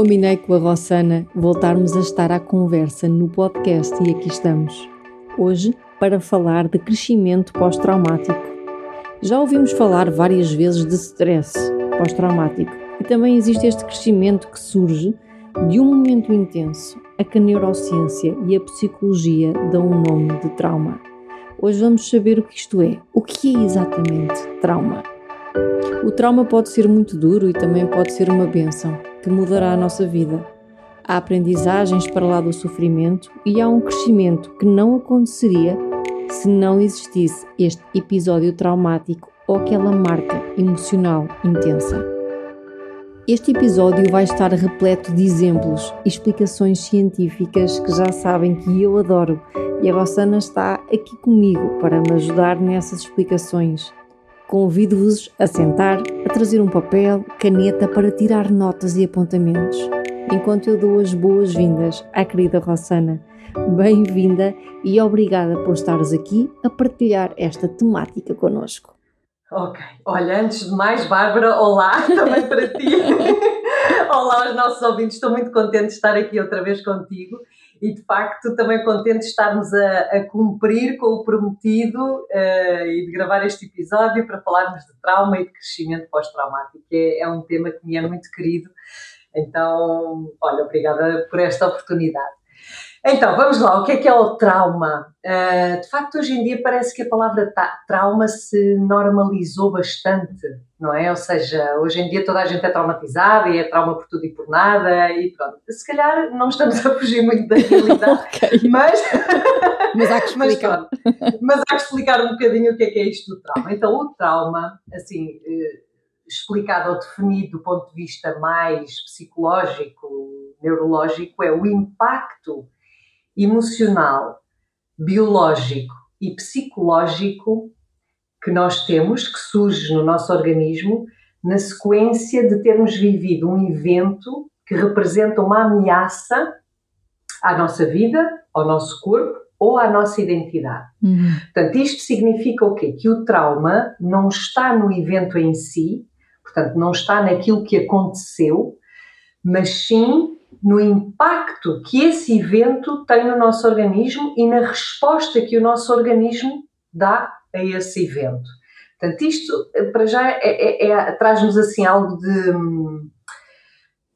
Combinei com a Rossana voltarmos a estar à conversa no podcast e aqui estamos. Hoje para falar de crescimento pós-traumático. Já ouvimos falar várias vezes de stress pós-traumático e também existe este crescimento que surge de um momento intenso a que a neurociência e a psicologia dão o um nome de trauma. Hoje vamos saber o que isto é. O que é exatamente trauma? O trauma pode ser muito duro e também pode ser uma benção que mudará a nossa vida. Há aprendizagens para lá do sofrimento e há um crescimento que não aconteceria se não existisse este episódio traumático ou aquela marca emocional intensa. Este episódio vai estar repleto de exemplos e explicações científicas que já sabem que eu adoro e a Rossana está aqui comigo para me ajudar nessas explicações. Convido-vos a sentar, a trazer um papel, caneta para tirar notas e apontamentos, enquanto eu dou as boas-vindas à querida Rossana. Bem-vinda e obrigada por estares aqui a partilhar esta temática connosco. Ok, olha, antes de mais, Bárbara, olá também para ti. olá aos nossos ouvintes, estou muito contente de estar aqui outra vez contigo e de facto também contente de estarmos a, a cumprir com o prometido uh, e de gravar este episódio para falarmos de trauma e de crescimento pós-traumático, que é, é um tema que me é muito querido. Então, olha, obrigada por esta oportunidade. Então, vamos lá, o que é que é o trauma? Uh, de facto, hoje em dia parece que a palavra trauma se normalizou bastante, não é? Ou seja, hoje em dia toda a gente é traumatizada e é trauma por tudo e por nada e pronto. Se calhar não estamos a fugir muito da realidade, okay. mas... mas há que explicar. Mas, mas, há que explicar um bocadinho o que é que é isto do trauma. Então, o trauma, assim, eh, explicado ou definido do ponto de vista mais psicológico, neurológico, é o impacto emocional, biológico e psicológico que nós temos, que surge no nosso organismo, na sequência de termos vivido um evento que representa uma ameaça à nossa vida, ao nosso corpo ou à nossa identidade. Uhum. Portanto, isto significa o quê? Que o trauma não está no evento em si, portanto, não está naquilo que aconteceu, mas sim no impacto que esse evento tem no nosso organismo e na resposta que o nosso organismo dá a esse evento. Portanto, isto para já é, é, é, traz-nos assim algo de,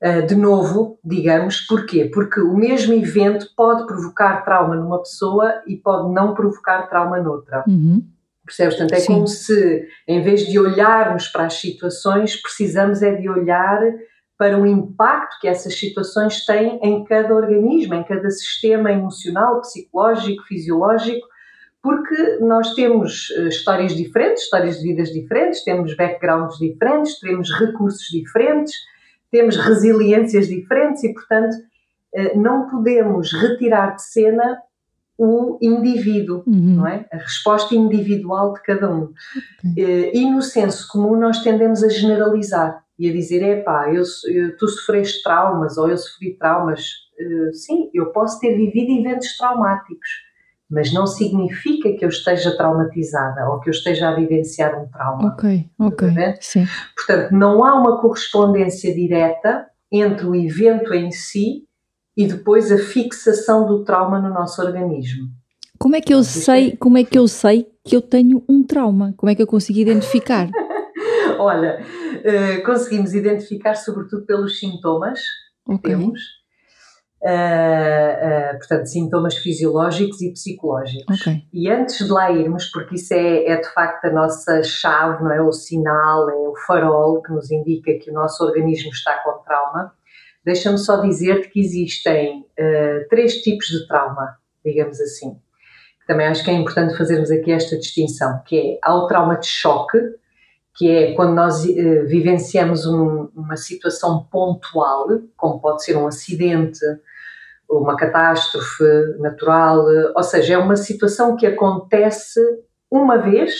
eh, de novo, digamos, porquê? Porque o mesmo evento pode provocar trauma numa pessoa e pode não provocar trauma noutra. Uhum. Percebes? Portanto, é Sim. como se, em vez de olharmos para as situações, precisamos é de olhar para o impacto que essas situações têm em cada organismo, em cada sistema emocional, psicológico, fisiológico, porque nós temos eh, histórias diferentes, histórias de vidas diferentes, temos backgrounds diferentes, temos recursos diferentes, temos resiliências diferentes e, portanto, eh, não podemos retirar de cena o indivíduo, uhum. não é? A resposta individual de cada um. Okay. E no senso comum nós tendemos a generalizar e a dizer, é pá, eu, eu, tu sofreste traumas ou eu sofri traumas. Uh, sim, eu posso ter vivido eventos traumáticos, mas não significa que eu esteja traumatizada ou que eu esteja a vivenciar um trauma. Ok, ok. Sim. Portanto, não há uma correspondência direta entre o evento em si e depois a fixação do trauma no nosso organismo. Como é que eu sei, como é que eu sei que eu tenho um trauma? Como é que eu consigo identificar? Olha, uh, conseguimos identificar sobretudo pelos sintomas que okay. temos, uh, uh, portanto, sintomas fisiológicos e psicológicos. Okay. E antes de lá irmos, porque isso é, é, de facto a nossa chave, não é? O sinal, é o farol que nos indica que o nosso organismo está com trauma, deixa-me só dizer-te que existem três tipos de trauma. digamos assim. Também acho que é importante fazermos aqui esta distinção, que é há o trauma de choque, que é quando nós uh, vivenciamos um, uma situação pontual, como pode ser um acidente, uma catástrofe natural, ou seja, é uma situação que acontece uma vez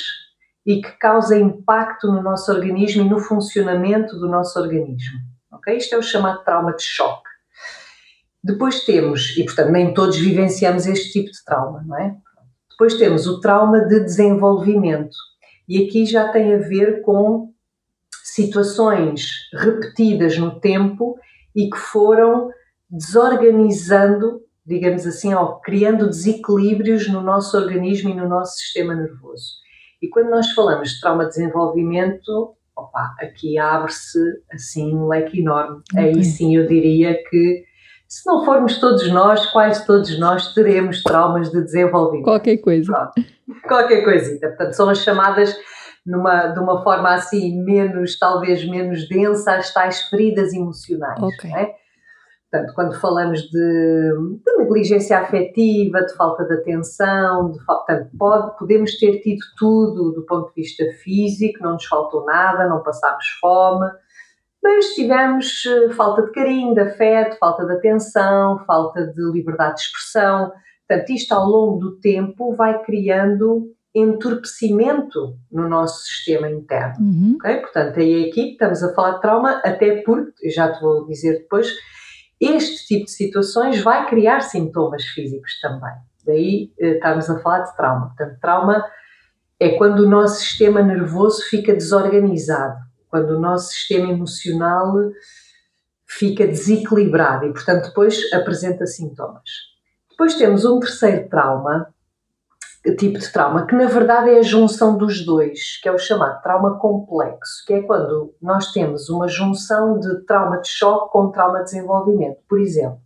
e que causa impacto no nosso organismo e no funcionamento do nosso organismo. Okay? Isto é o chamado trauma de choque. Depois temos, e portanto nem todos vivenciamos este tipo de trauma, não é? Depois temos o trauma de desenvolvimento. E aqui já tem a ver com situações repetidas no tempo e que foram desorganizando, digamos assim, ou criando desequilíbrios no nosso organismo e no nosso sistema nervoso. E quando nós falamos de trauma de desenvolvimento, opa, aqui abre-se assim um leque enorme. Okay. Aí sim eu diria que se não formos todos nós, quase todos nós teremos traumas de desenvolvimento. Qualquer coisa. Pronto. Qualquer coisita. Portanto, são as chamadas numa, de uma forma assim menos, talvez menos densa, as tais feridas emocionais. Okay. É? Portanto, quando falamos de, de, negligência afetiva, de falta de atenção, de, portanto, pode, podemos ter tido tudo do ponto de vista físico, não nos faltou nada, não passámos fome, mas tivemos eh, falta de carinho, de afeto, falta de atenção, falta de liberdade de expressão. Portanto, isto ao longo do tempo vai criando entorpecimento no nosso sistema interno. Uhum. Okay? Portanto, aí aqui estamos a falar de trauma, até porque, já te vou dizer depois, este tipo de situações vai criar sintomas físicos também. Daí eh, estamos a falar de trauma. Portanto, trauma é quando o nosso sistema nervoso fica desorganizado, quando o nosso sistema emocional fica desequilibrado e, portanto, depois apresenta sintomas. Depois temos um terceiro trauma, tipo de trauma, que na verdade é a junção dos dois, que é o chamado trauma complexo, que é quando nós temos uma junção de trauma de choque com trauma de desenvolvimento. Por exemplo,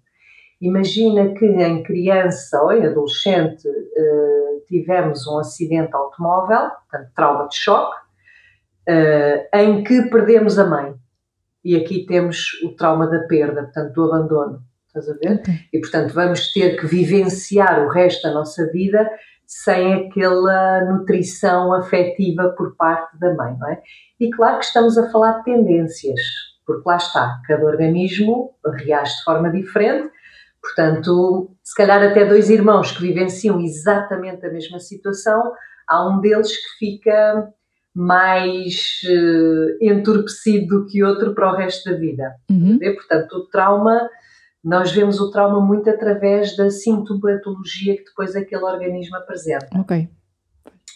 imagina que em criança ou em adolescente eh, tivemos um acidente automóvel, portanto, trauma de choque, eh, em que perdemos a mãe. E aqui temos o trauma da perda, portanto, do abandono. Estás a ver? E, portanto, vamos ter que vivenciar o resto da nossa vida sem aquela nutrição afetiva por parte da mãe, não é? E claro que estamos a falar de tendências, porque lá está, cada organismo reage de forma diferente, portanto, se calhar até dois irmãos que vivenciam exatamente a mesma situação, há um deles que fica mais uh, entorpecido do que outro para o resto da vida. Uhum. Portanto, o trauma nós vemos o trauma muito através da sintomatologia que depois aquele organismo apresenta. Ok.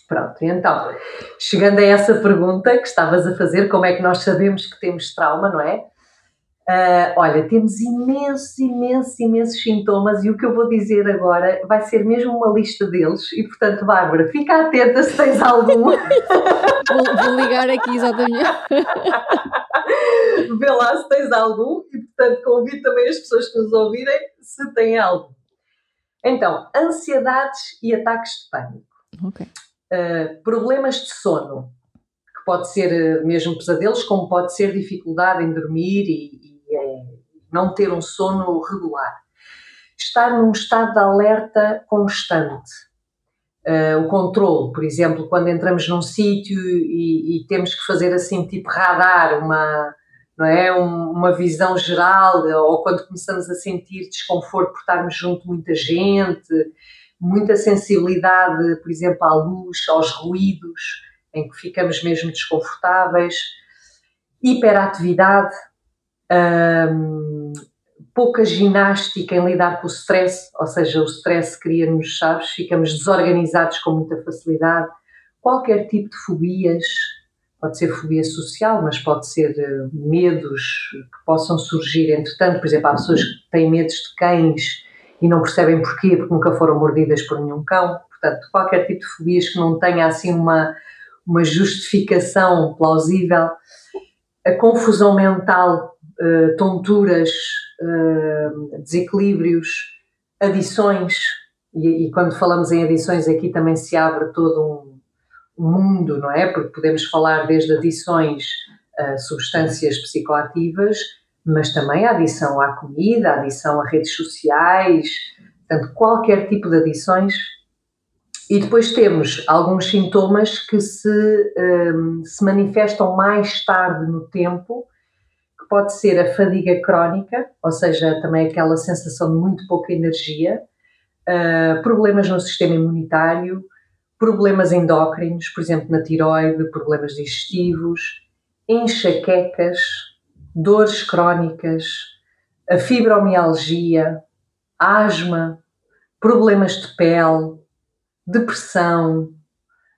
Pronto, então, chegando a essa pergunta que estavas a fazer, como é que nós sabemos que temos trauma, não é? Uh, olha, temos imensos, imensos, imensos sintomas e o que eu vou dizer agora vai ser mesmo uma lista deles e, portanto, Bárbara, fica atenta se tens algum. vou, vou ligar aqui exatamente. Vê lá se tens algum e, portanto, convido também as pessoas que nos ouvirem se têm algo. Então, ansiedades e ataques de pânico. Okay. Uh, problemas de sono, que pode ser eh, mesmo pesadelos, como pode ser dificuldade em dormir e, não ter um sono regular. Estar num estado de alerta constante. Uh, o controle, por exemplo, quando entramos num sítio e, e, temos que fazer assim, tipo radar, uma, não é? Um, uma visão geral, ou quando começamos a sentir desconforto por estarmos junto muita gente, muita sensibilidade, por exemplo, à luz, aos ruídos, em que ficamos mesmo desconfortáveis, hiperatividade, um, pouca ginástica em lidar com o stress, ou seja, o stress cria-nos chaves, ficamos desorganizados com muita facilidade. Qualquer tipo de fobias, pode ser fobia social, mas pode ser uh, medos que possam surgir. Entretanto, por exemplo, há pessoas que têm medos de cães e não percebem porquê, porque nunca foram mordidas por nenhum cão. Portanto, qualquer tipo de fobias que não tenha assim uma, uma justificação plausível. A confusão mental eh, tonturas, uh, desequilíbrios, adições, e, e, quando falamos em adições aqui também se abre todo um, mundo, não é? Porque podemos falar desde adições a substâncias psicoativas, mas também a adição à comida, a adição a redes sociais, Portanto, qualquer tipo de adições. E depois temos alguns sintomas que se, um, se manifestam mais tarde no tempo, pode ser a fadiga crónica, ou seja, também aquela sensação de muito pouca energia, uh, problemas no sistema imunitário, problemas endócrinos, por exemplo, na tiroide, problemas digestivos, enxaquecas, dores crónicas, a fibromialgia, asma, problemas de pele, depressão,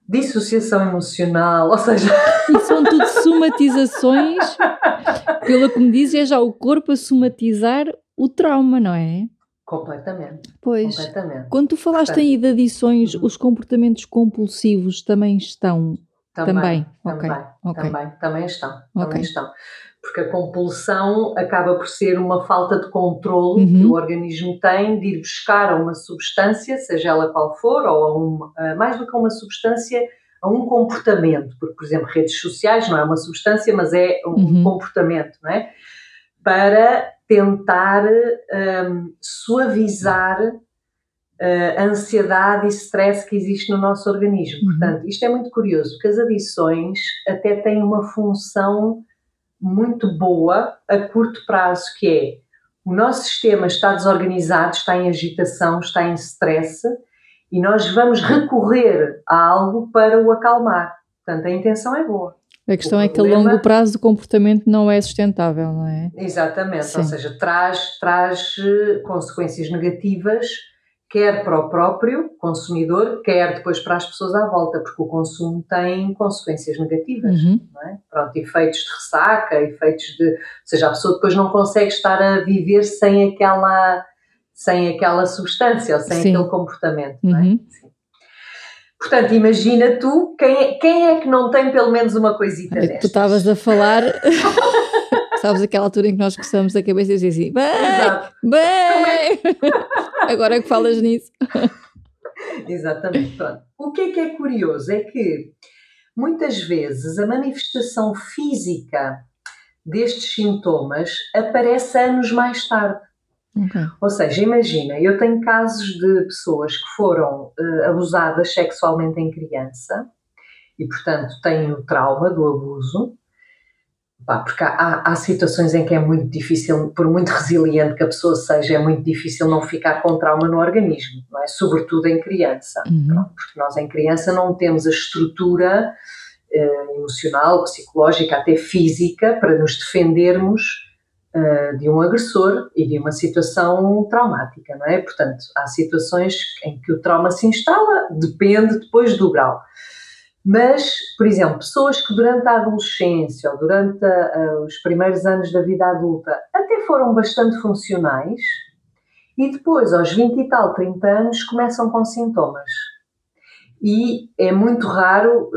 dissociação emocional, ou seja. E são tudo somatizações, pelo que me diz, é já o corpo a somatizar o trauma, não é? Completamente. Pois. Completamente. Quando tu falaste Portanto, aí de adições, uhum. os comportamentos compulsivos também estão. Também, também, okay. okay. também, também estão, okay. também estão porque a compulsão acaba por ser uma falta de controle uhum. que o organismo tem de ir buscar a uma substância, seja ela qual for, ou a uma, mais do que uma substância, a um comportamento, porque, por exemplo, redes sociais não é uma substância, mas é um uhum. comportamento, não é? Para tentar um, suavizar uh, a ansiedade e stress que existe no nosso organismo. Uhum. Portanto, isto é muito curioso, porque as adições até têm uma função muito boa a curto prazo, que é o nosso sistema está desorganizado, está em agitação, está em stress e nós vamos recorrer a algo para o acalmar. Portanto, a intenção é boa. A questão é que a longo prazo o comportamento não é sustentável, não é? Exatamente, Sim. ou seja, traz, traz eh, consequências negativas quer para o próprio consumidor, quer depois para as pessoas à volta, porque o consumo tem consequências negativas, uhum. não é? Pronto, efeitos de ressaca, efeitos de, ou seja, a pessoa depois não consegue estar a viver sem aquela, sem aquela substância ou sem Sim. aquele comportamento, é? Uhum. Portanto, imagina tu, quem é, quem é que não tem pelo menos uma coisita destas? Tu estavas a falar... Sabes aquela altura em que nós coçamos a cabeça e dizemos assim, bem, bem, agora que falas nisso. Exatamente, pronto. O que é que é curioso é que muitas vezes a manifestação física destes sintomas aparece anos mais tarde. Okay. Ou seja, imagina, eu tenho casos de pessoas que foram uh, abusadas sexualmente em criança e, portanto, têm o trauma do abuso Pá, porque há, há, situações em que é muito difícil, por muito resiliente que a pessoa seja, é muito difícil não ficar com trauma no organismo, não é? Sobretudo em criança. Uhum. Porque nós em criança não temos a estrutura eh, emocional, psicológica, até física, para nos defendermos eh, de um agressor e de uma situação traumática, não é? Portanto, há situações em que o trauma se instala, depende depois do grau. Mas, por exemplo, pessoas que durante a adolescência ou durante a, os primeiros anos da vida adulta até foram bastante funcionais e depois, aos 20 e tal, 30 anos, começam com sintomas. E é muito raro,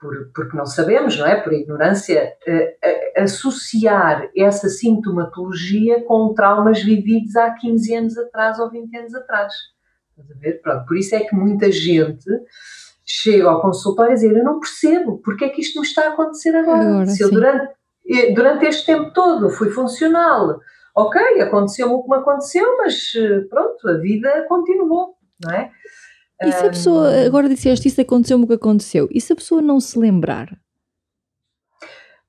por, porque não sabemos, não é? Por ignorância, eh, associar essa sintomatologia com traumas vividos há 15 anos atrás ou 20 anos atrás. Estás a ver? Pronto, por isso é que muita gente chego ao consultório a dizer: Eu não percebo porque é que isto me está a acontecer agora. agora Se eu durante, eh, durante este tempo todo fui funcional, ok, aconteceu-me o que me aconteceu, mas eh, pronto, a vida continuou, não é? E se a pessoa, agora disseste isso aconteceu-me o que aconteceu, e se a pessoa não se lembrar?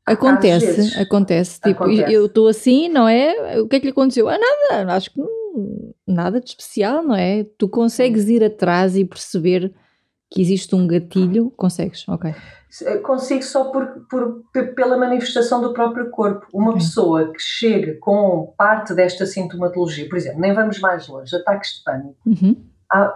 Acontece, acontece. Tipo, acontece. eu estou assim, não é? O que é que lhe aconteceu? Ah, nada, acho que nada de especial, não é? Tu consegues ir atrás e perceber que existe um gatilho, consegues, ok. Consigo só por, por, pela manifestação do próprio corpo. Uma okay. pessoa que chega com parte desta sintomatologia, por exemplo, nem vamos mais longe, ataques de pânico. Uhum.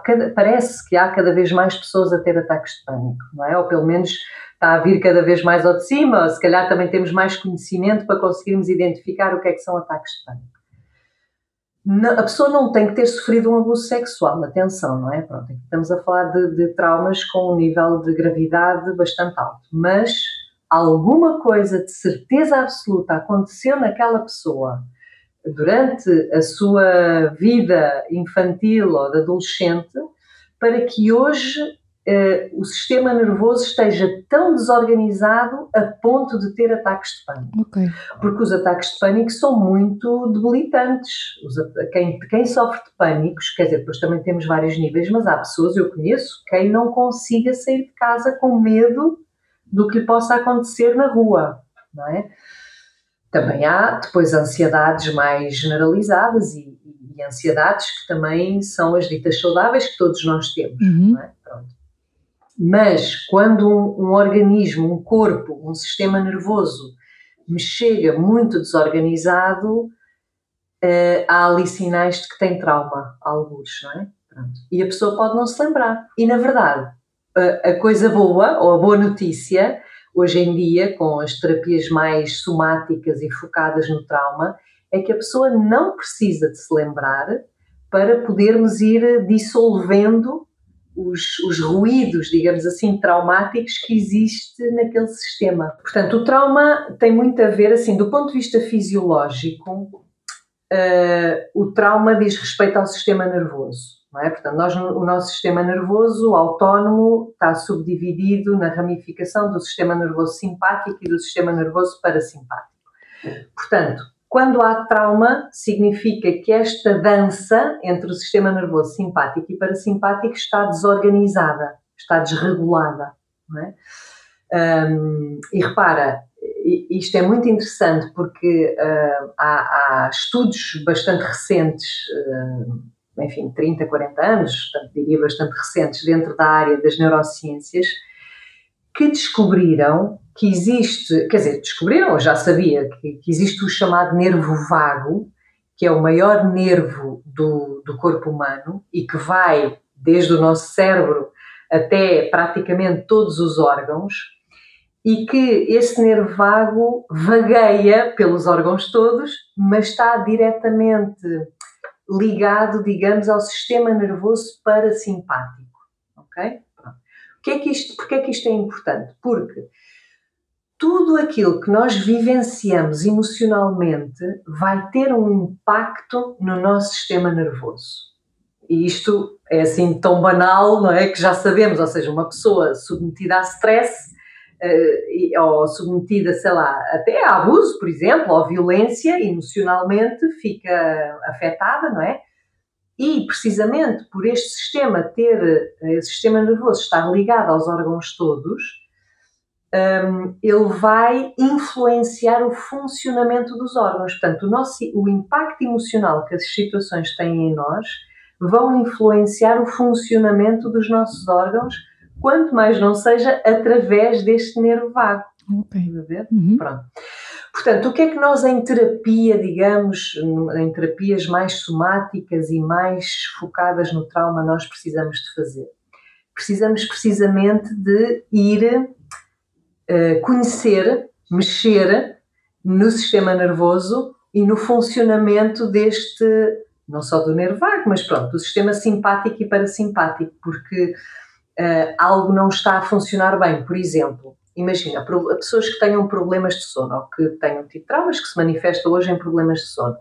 Cada, parece que há cada vez mais pessoas a ter ataques de pânico, não é? Ou pelo menos está a vir cada vez mais ao de cima, ou se calhar também temos mais conhecimento para conseguirmos identificar o que é que são ataques de pânico a pessoa não tem que ter sofrido um abuso sexual, atenção, não é? Pronto, estamos a falar de, de traumas com um nível de gravidade bastante alto, mas alguma coisa de certeza absoluta aconteceu naquela pessoa durante a sua vida infantil ou de adolescente para que hoje uh, o sistema nervoso esteja tão desorganizado a ponto de ter ataques de pânico. Okay. Porque os ataques de pânico são muito debilitantes. Os, quem, quem sofre de pânicos, quer dizer, depois também temos vários níveis, mas há pessoas, eu conheço, quem não consiga sair de casa com medo do que lhe possa acontecer na rua, não é? Também há depois ansiedades mais generalizadas e, e ansiedades que também são as ditas saudáveis que todos nós temos, uhum. é? Mas quando um, um, organismo, um corpo, um sistema nervoso me chega muito desorganizado, uh, há ali sinais de que tem trauma, alguns, não é? Pronto. E a pessoa pode não se lembrar. E na verdade, a, a coisa boa, ou a boa notícia, hoje em dia, com as terapias mais somáticas e focadas no trauma, é que a pessoa não precisa de se lembrar para podermos ir dissolvendo os, os ruídos, digamos assim, traumáticos que existe naquele sistema. Portanto, o trauma tem muito a ver, assim, do ponto de vista fisiológico, uh, o trauma diz respeito ao sistema nervoso. Não é? Portanto, nós, o nosso sistema nervoso autónomo está subdividido na ramificação do sistema nervoso simpático e do sistema nervoso parasimpático. Portanto, quando há trauma, significa que esta dança entre o sistema nervoso simpático e parasimpático está desorganizada, está desregulada. É? Um, e repara, isto é muito interessante porque uh, há, há, estudos bastante recentes, uh, enfim, 30, 40 anos, portanto, diria bastante recentes, dentro da área das neurociências, que descobriram que existe, quer dizer, descobriram, já sabia, que, que, existe o chamado nervo vago, que é o maior nervo do, do corpo humano e que vai desde o nosso cérebro até praticamente todos os órgãos, e que esse nervo vago vagueia pelos órgãos todos, mas está diretamente ligado, digamos, ao sistema nervoso parasimpático. Ok? que é que isto, porque é que isto é importante? Porque tudo aquilo que nós vivenciamos emocionalmente vai ter um impacto no nosso sistema nervoso. E isto é assim tão banal, não é? Que já sabemos, ou seja, uma pessoa submetida a stress uh, ou submetida, sei lá, até a abuso, por exemplo, ou violência, emocionalmente fica afetada, não é? E precisamente por este sistema ter, esse sistema nervoso estar ligado aos órgãos todos, um, ele vai influenciar o funcionamento dos órgãos. Portanto, o, nosso, o impacto emocional que as situações têm em nós vão influenciar o funcionamento dos nossos órgãos, quanto mais não seja através deste nervo vago. Ok. Uhum. Pronto. Portanto, o que é que nós em terapia, digamos, em terapias mais somáticas e mais focadas no trauma, nós precisamos de fazer? Precisamos precisamente de ir uh, conhecer, mexer no sistema nervoso e no funcionamento deste, não só do nervo vago, mas pronto, do sistema simpático e parasimpático, porque uh, algo não está a funcionar bem. Por exemplo, imagina, pessoas que tenham problemas de sono ou que tenham tido traumas que se manifestam hoje em problemas de sono,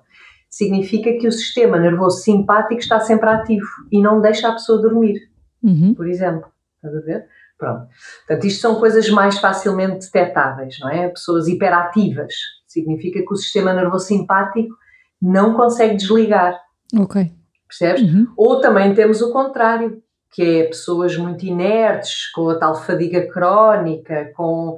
significa que o sistema nervoso simpático está sempre ativo e não deixa a pessoa dormir, uhum. por exemplo. Estás a ver? Pronto. Portanto, isto são coisas mais facilmente detectáveis, não é? Pessoas hiperativas. Significa que o sistema nervoso simpático não consegue desligar. Ok. Percebes? Uhum. Ou também temos o contrário que é pessoas muito inertes, com a tal fadiga crónica, com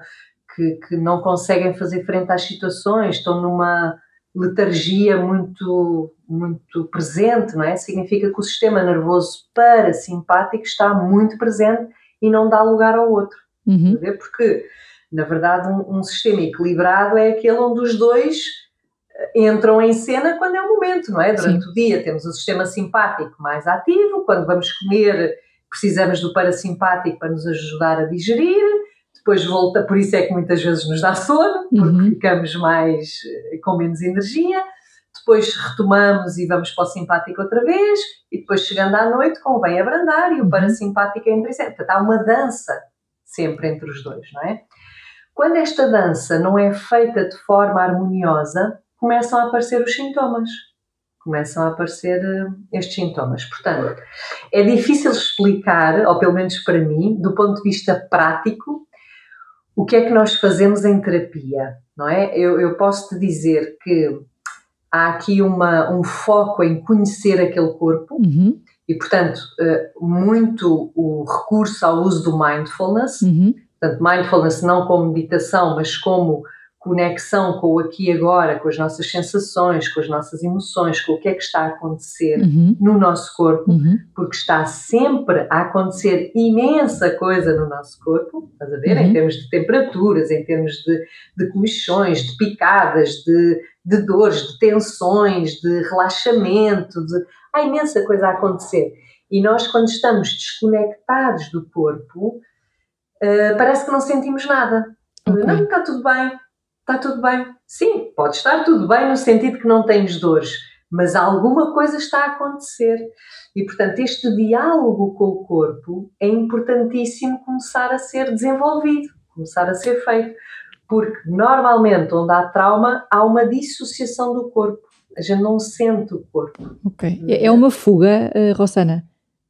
que, que não conseguem fazer frente às situações, estão numa letargia muito, muito presente, não é? Significa que o sistema nervoso parasimpático está muito presente e não dá lugar ao outro. Uhum. Porque, na verdade, um, um, sistema equilibrado é aquele onde os dois eh, entram em cena quando é o momento, não é? Durante Sim. o dia temos o sistema simpático mais ativo, quando vamos comer precisamos do parasimpático para nos ajudar a digerir, depois volta, por isso é que muitas vezes nos dá sono, porque uhum. ficamos mais eh, com menos energia, depois retomamos e vamos para o simpático outra vez, e depois chegando à noite convém abrandar e o uhum. parasimpático em cena. Portanto, há uma dança sempre entre os dois, não é? Quando esta dança não é feita de forma harmoniosa, começam a aparecer os sintomas. começam a aparecer uh, estes sintomas. Portanto, é difícil explicar, ou pelo menos para mim, do ponto de vista prático, o que é que nós fazemos em terapia, não é? Eu, eu posso te dizer que há aqui uma, um foco em conhecer aquele corpo uhum. e, portanto, uh, muito o recurso ao uso do mindfulness. Uhum. Portanto, mindfulness não como meditação, mas como conexão com o aqui e agora, com as nossas sensações, com as nossas emoções, com o que é que está a acontecer uhum. no nosso corpo, uhum. porque está sempre a acontecer imensa coisa no nosso corpo, estás a ver? Uhum. Em termos de temperaturas, em termos de, de comichões, de picadas, de, de dores, de tensões, de relaxamento, de, há imensa coisa a acontecer. E nós, quando estamos desconectados do corpo, uh, parece que não sentimos nada. Okay. Não, está tudo bem, está tudo bem. Sim, pode estar tudo bem no sentido que não tens dores, mas alguma coisa está a acontecer. E, portanto, este diálogo com o corpo é importantíssimo começar a ser desenvolvido, começar a ser feito. Porque, normalmente, onde há trauma, há uma dissociação do corpo. A gente não sente o corpo. Ok. É, é uma fuga, uh, Rossana?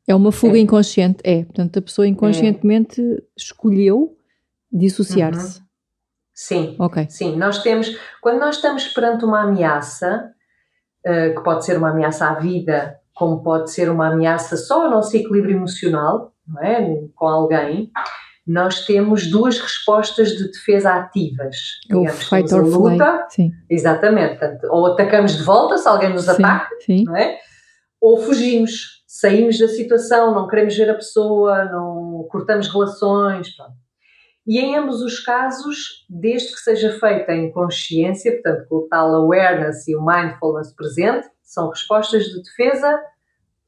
É uma fuga é. inconsciente? É. Portanto, a pessoa inconscientemente é. escolheu dissociar-se. Uhum. Sim, okay. sim. Nós temos, quando nós estamos perante uma ameaça, uh, que pode ser uma ameaça à vida, como pode ser uma ameaça só ao nosso equilíbrio emocional, não é? com alguém, nós temos duas respostas de defesa ativas. O digamos, fight or luta, sim. Exatamente. Portanto, ou atacamos de volta se alguém nos sim, ataca, sim. não é? Ou fugimos, saímos da situação, não queremos ver a pessoa, não cortamos relações, pronto. E em ambos os casos, desde que seja feita em consciência, portanto, com o tal awareness e o mindfulness presente, são respostas de defesa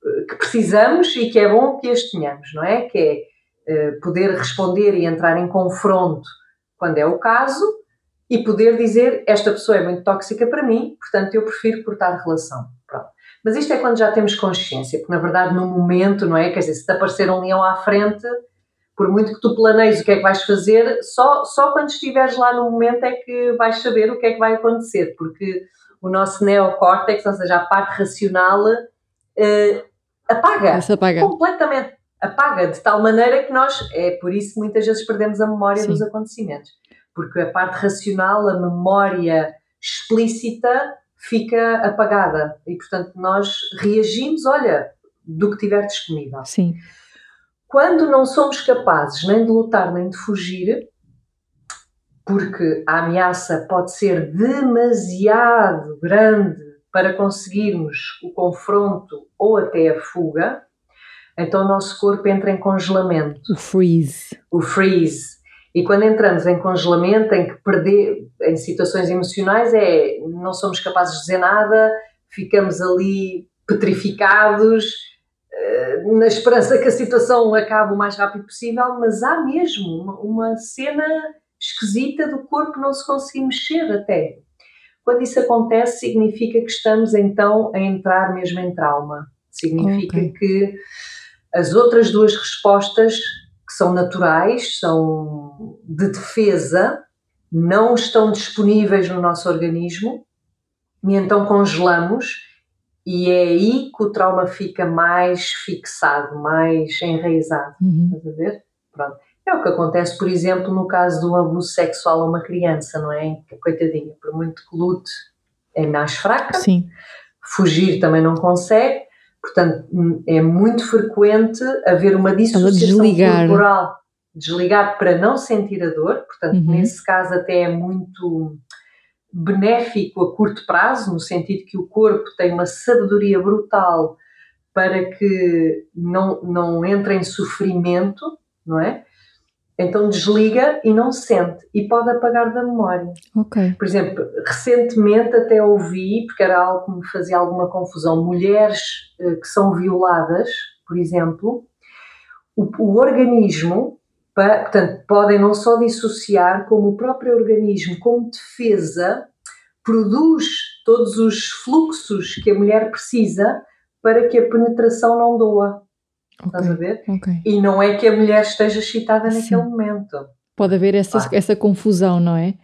eh, que precisamos e que é bom que as tenhamos, não é? Que é poder responder e entrar em confronto quando é o caso e poder dizer esta pessoa é muito tóxica para mim, portanto eu prefiro cortar a relação. Pronto. Mas isto é quando já temos consciência, porque na verdade no momento, não é? Quer dizer, se te aparecer um leão à frente, por muito que tu planeies o que é que vais fazer, só, só quando estiveres lá no momento é que vais saber o que é que vai acontecer, porque o nosso neocórtex, ou seja, a parte racional, uh, apaga, apaga completamente. Apaga de tal maneira que nós, é por isso que muitas vezes perdemos a memória Sim. dos acontecimentos, porque a parte racional, a memória explícita, fica apagada e, portanto, nós reagimos, olha, do que tiver disponível. Sim. Quando não somos capazes nem de lutar nem de fugir, porque a ameaça pode ser demasiado grande para conseguirmos o confronto ou até a fuga, então o nosso corpo entra em congelamento. O freeze. O freeze. E quando entramos em congelamento, em que perder, em situações emocionais, é não somos capazes de dizer nada, ficamos ali petrificados, na esperança que a situação acabe o mais rápido possível, mas há mesmo uma, uma cena esquisita do corpo não se conseguir mexer até. Quando isso acontece, significa que estamos então a entrar mesmo em trauma. Significa okay. que as outras duas respostas, que são naturais, são de defesa, não estão disponíveis no nosso organismo e então congelamos e é aí que o trauma fica mais fixado, mais enraizado. Uhum. Estás a ver? Pronto. É o que acontece, por exemplo, no caso de um abuso sexual a uma criança, não é? Coitadinha, por muito que lute, é mais fraca. Sim. Fugir também não consegue. Portanto, é muito frequente haver uma dissociação desligar. corporal. Desligar para não sentir a dor. Portanto, uhum. nesse caso até é muito benéfico a curto prazo, no sentido que o corpo tem uma sabedoria brutal para que não, não entre em sofrimento, não é? Então desliga e não sente e pode apagar da memória. Ok. Por exemplo, recentemente até ouvi, porque era algo que me fazia alguma confusão, mulheres eh, que são violadas, por exemplo, o, o organismo portanto, podem não só dissociar, como o próprio organismo, como defesa, produz todos os fluxos que a mulher precisa para que a penetração não doa. Okay, Estás a ver? Okay. E não é que a mulher esteja excitada naquele momento. Pode haver essa, ah. essa confusão, não é?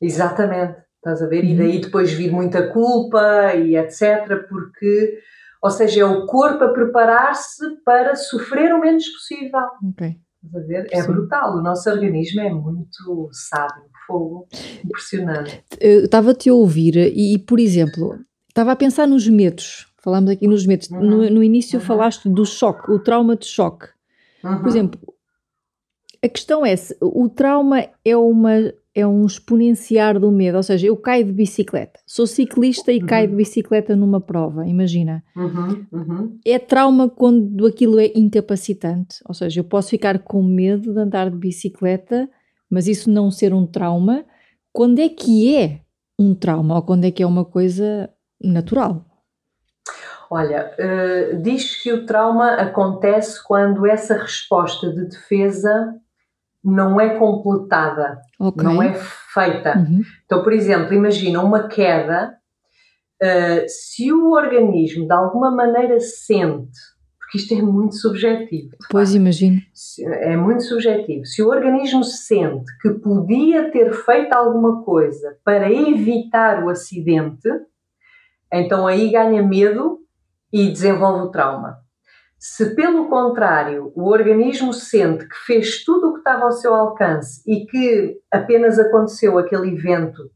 Exatamente. Estás a ver? E daí depois vir muita culpa e etc. Porque, ou seja, é o corpo a preparar-se para sofrer o menos possível. Ok. Estás a ver? É Sim. brutal. O nosso organismo é muito sábio. Fogo. Impressionante. Estava-te a ouvir e, e, por exemplo, estava a pensar nos medos. Falámos aqui nos medos. Uhum. No, no início Uhum. falaste do choque, o trauma de choque. Uhum. Por exemplo, a questão é se o trauma é uma é um exponenciar do medo, ou seja, eu caio de bicicleta, sou ciclista e Uhum. caio de bicicleta numa prova, imagina. Uhum. Uhum. É trauma quando aquilo é incapacitante, ou seja, eu posso ficar com medo de andar de bicicleta, mas isso não ser um trauma. Quando é que é um trauma ou quando é que é uma coisa natural? Olha, eh, diz que o trauma acontece quando essa resposta de defesa não é completada, Ok. não é feita. Uhum. Então, por exemplo, imagina uma queda, eh, se o organismo de alguma maneira sente, porque isto é muito subjetivo, Pois imagino. é muito subjetivo, se o organismo sente que podia ter feito alguma coisa para evitar o acidente, então aí ganha medo e desenvolve o trauma. Se, pelo contrário, o organismo sente que fez tudo o que estava ao seu alcance e que apenas aconteceu aquele evento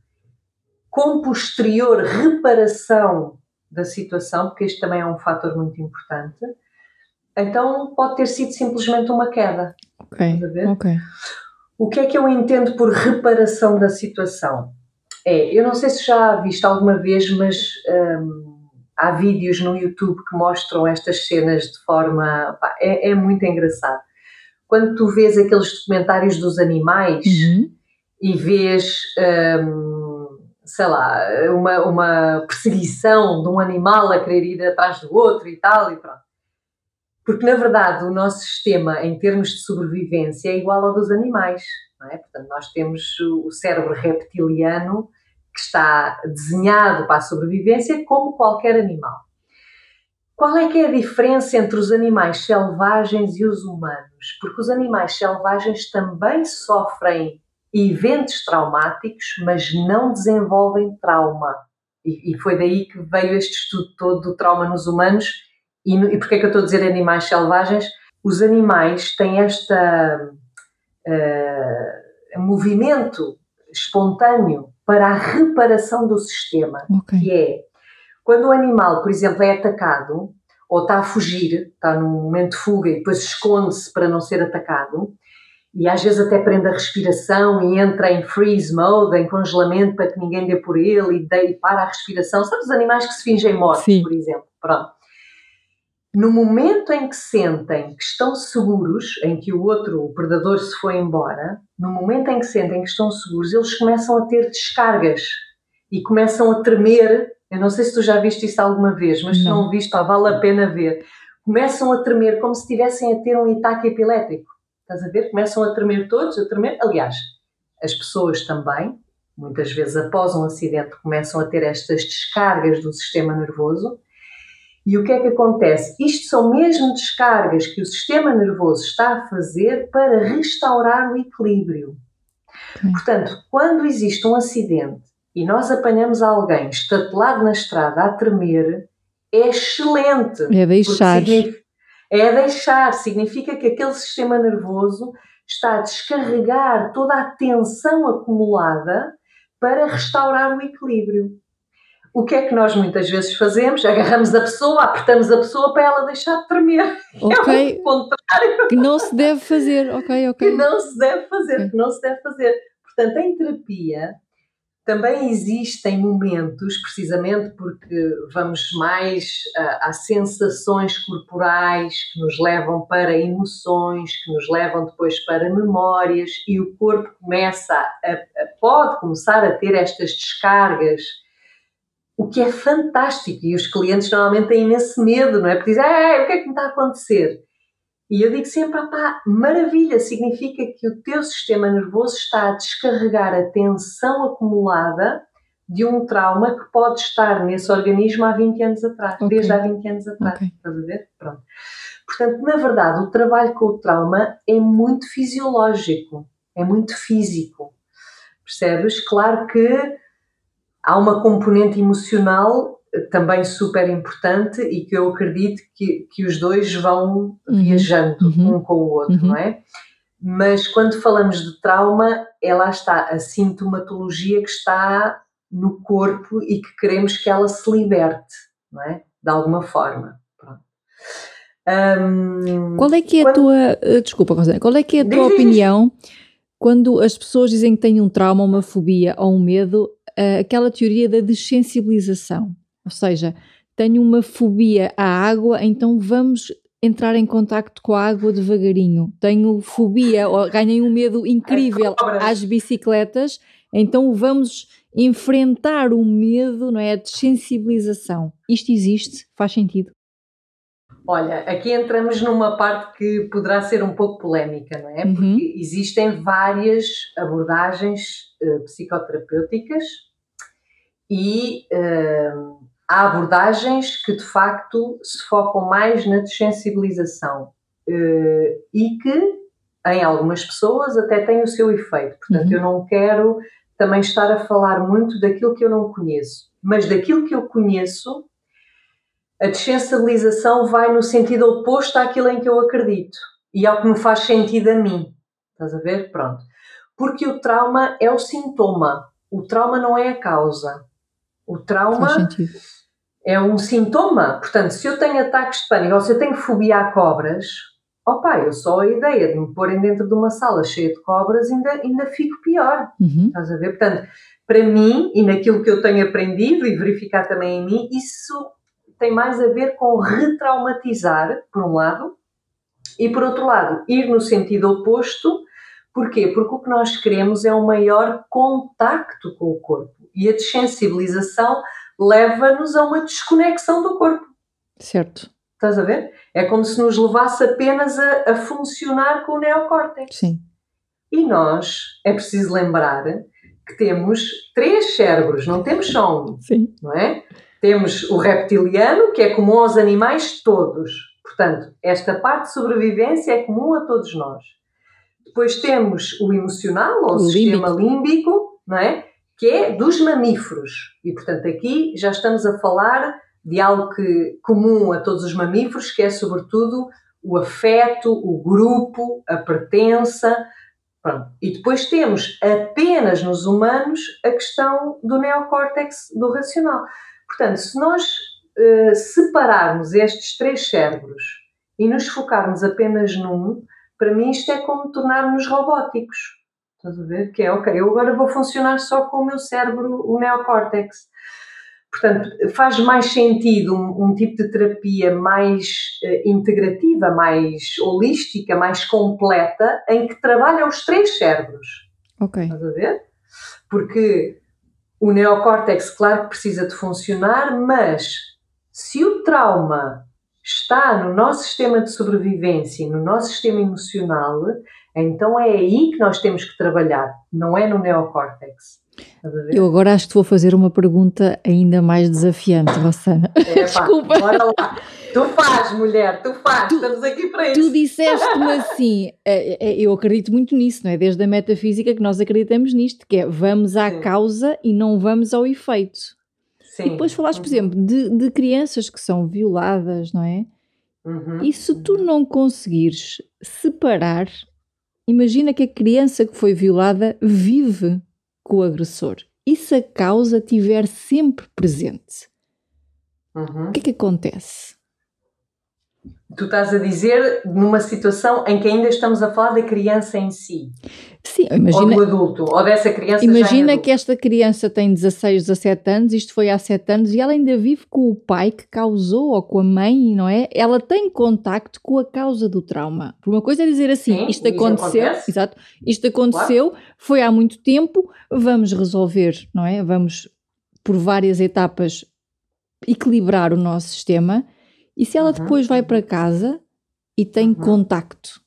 com posterior reparação da situação, porque este também é um fator muito importante, então pode ter sido simplesmente uma queda. Ok. Estás a ver? Ok. O que é que eu entendo por reparação da situação? É, eu não sei se já viste alguma vez, mas hum, há vídeos no YouTube que mostram estas cenas de forma. pá, é, é muito engraçado. Quando tu vês aqueles documentários dos animais Uhum. e vês, hum, sei lá, uma, uma perseguição de um animal a querer ir atrás do outro e tal, e pronto. Porque, na verdade, o nosso sistema, em termos de sobrevivência, é igual ao dos animais. Não é? Portanto, nós temos o cérebro reptiliano que está desenhado para a sobrevivência como qualquer animal. Qual é que é a diferença entre os animais selvagens e os humanos? Porque os animais selvagens também sofrem eventos traumáticos, mas não desenvolvem trauma. E, foi daí que veio este estudo todo do trauma nos humanos. E, e porquê é que eu estou a dizer animais selvagens? Os animais têm esta eh, movimento espontâneo para a reparação do sistema Ok. que é quando o animal, por exemplo, é atacado ou está a fugir, está num momento de fuga e depois esconde-se para não ser atacado, e às vezes até prende a respiração e entra em freeze mode, em congelamento para que ninguém dê por ele e, dê, e para a respiração. Sabe os animais que se fingem mortos, Sim. por exemplo? Pronto. No momento em que sentem que estão seguros, em que o outro, o predador, se foi embora, no momento em que sentem que estão seguros, eles começam a ter descargas e começam a tremer. Eu não sei se tu já viste isso alguma vez, mas se Não. não viste, pá, vale a pena ver. Começam a tremer como se estivessem a ter um ataque epilético. Estás a ver? Começam a tremer todos, a tremer. Aliás, as pessoas também, muitas vezes após um acidente, começam a ter estas descargas do sistema nervoso. E o que é que acontece? Isto são mesmo descargas que o sistema nervoso está a fazer para restaurar o equilíbrio. Ok. Portanto, quando existe um acidente e nós apanhamos alguém estatelado na estrada a tremer, é excelente. É deixar. É deixar, significa que aquele sistema nervoso está a descarregar toda a tensão acumulada para restaurar o equilíbrio. O que é que nós muitas vezes fazemos? Agarramos a pessoa, apertamos a pessoa para ela deixar de tremer. Ok. É o contrário Que não se deve fazer. Ok, ok. que não se deve fazer, Ok. que não se deve fazer. Portanto, em terapia também existem momentos, precisamente porque vamos mais ah, a sensações corporais que nos levam para emoções, que nos levam depois para memórias e o corpo começa a, a- pode começar a ter estas descargas o que é fantástico e os clientes normalmente têm imenso medo, não é? Porque dizem, "Ei, o que é que me está a acontecer? E eu digo sempre, ah pá, maravilha, significa que o teu sistema nervoso está a descarregar a tensão acumulada de um trauma que pode estar nesse organismo há 20 anos atrás, Ok. desde há 20 anos atrás. Ok. Estás a ver? Pronto. Portanto, na verdade, o trabalho com o trauma é muito fisiológico, é muito físico. Percebes? Claro que há uma componente emocional também super importante e que eu acredito que, que os dois vão uhum. viajando uhum. um com o outro, uhum. não é? Mas quando falamos de trauma, é lá está a sintomatologia que está no corpo e que queremos que ela se liberte, não é? De alguma forma. Um, qual é que é quando... a tua, eh, desculpa, qual é que é a tua opinião quando as pessoas dizem que têm um trauma, uma fobia ou um medo, uh, aquela teoria da dessensibilização? Ou seja, tenho uma fobia à água, então vamos entrar em contacto com a água devagarinho. Tenho fobia, ou ganhei um medo incrível às bicicletas, então vamos enfrentar o medo, não é? A desensibilização. Isto existe? Faz sentido? Olha, aqui entramos numa parte que poderá ser um pouco polémica, não é? Uhum. Porque existem várias abordagens uh, psicoterapêuticas e uh, há abordagens que de facto se focam mais na desensibilização uh, e que em algumas pessoas até têm o seu efeito. Portanto, uhum. eu não quero também estar a falar muito daquilo que eu não conheço, mas daquilo que eu conheço, a desensibilização vai no sentido oposto àquilo em que eu acredito e ao que me faz sentido a mim. Estás a ver? Pronto. Porque o trauma é o sintoma, o trauma não é a causa. O trauma é um sintoma. Portanto, se eu tenho ataques de pânico ou se eu tenho fobia a cobras, opa, eu só a ideia de me porem dentro de uma sala cheia de cobras ainda, ainda fico pior. Uhum. Estás a ver? Portanto, para mim e naquilo que eu tenho aprendido e verificar também em mim, isso tem mais a ver com retraumatizar, por um lado, e por outro lado, ir no sentido oposto. Porquê? Porque o que nós queremos é um maior contacto com o corpo. E a desensibilização leva-nos a uma desconexão do corpo. Certo. Estás a ver? É como se nos levasse apenas a, a funcionar com o neocórtex. Sim. E nós, é preciso lembrar que temos três cérebros, não temos só um. Sim. Não é? Temos o reptiliano, que é comum aos animais todos. Portanto, esta parte de sobrevivência é comum a todos nós. Depois temos o emocional, ou o sistema límbico, não é? que é dos mamíferos. E, portanto, aqui já estamos a falar de algo que, comum a todos os mamíferos, que é, sobretudo, o afeto, o grupo, a pertença. Pronto. E depois temos apenas nos humanos a questão do neocórtex do racional. Portanto, se nós uh, separarmos estes três cérebros e nos focarmos apenas num, para mim isto é como tornar-nos robóticos. Estás a ver? Que é, ok, eu agora vou funcionar só com o meu cérebro, o neocórtex. Portanto, faz mais sentido um, um tipo de terapia mais uh, integrativa, mais holística, mais completa, em que trabalha os três cérebros. Ok. Estás a ver? Porque o neocórtex, claro que precisa de funcionar, mas se o trauma está no nosso sistema de sobrevivência, no nosso sistema emocional, então é aí que nós temos que trabalhar, não é no neocórtex. Eu agora acho que vou fazer uma pergunta ainda mais desafiante, Rossana. É, Desculpa. Bora lá. Tu faz, mulher, tu faz, tu, estamos aqui para isso. Tu disseste-me assim, é, é, eu acredito muito nisso, não é? Desde a metafísica que nós acreditamos nisto, que é vamos à Sim. causa e não vamos ao efeito. Sim. E depois falaste, por uhum. exemplo, de, de crianças que são violadas, não é? Uhum. E se tu uhum. não conseguires separar Imagina que a criança que foi violada vive com o agressor. E se a causa estiver sempre presente? Uhum. O que é que acontece? Tu estás a dizer numa situação em que ainda estamos a falar da criança em si. Sim, imagina. Ou do adulto, ou dessa criança Imagina que esta criança tem 16, 17 anos, isto foi há 7 anos, e ela ainda vive com o pai que causou, ou com a mãe, não é? Ela tem contacto com a causa do trauma. Por uma coisa é dizer assim, Sim, isto aconteceu, acontece. exato, isto aconteceu, claro. foi há muito tempo, vamos resolver, não é? Vamos, por várias etapas, equilibrar o nosso sistema e se ela uhum. depois vai para casa e tem uhum. contacto,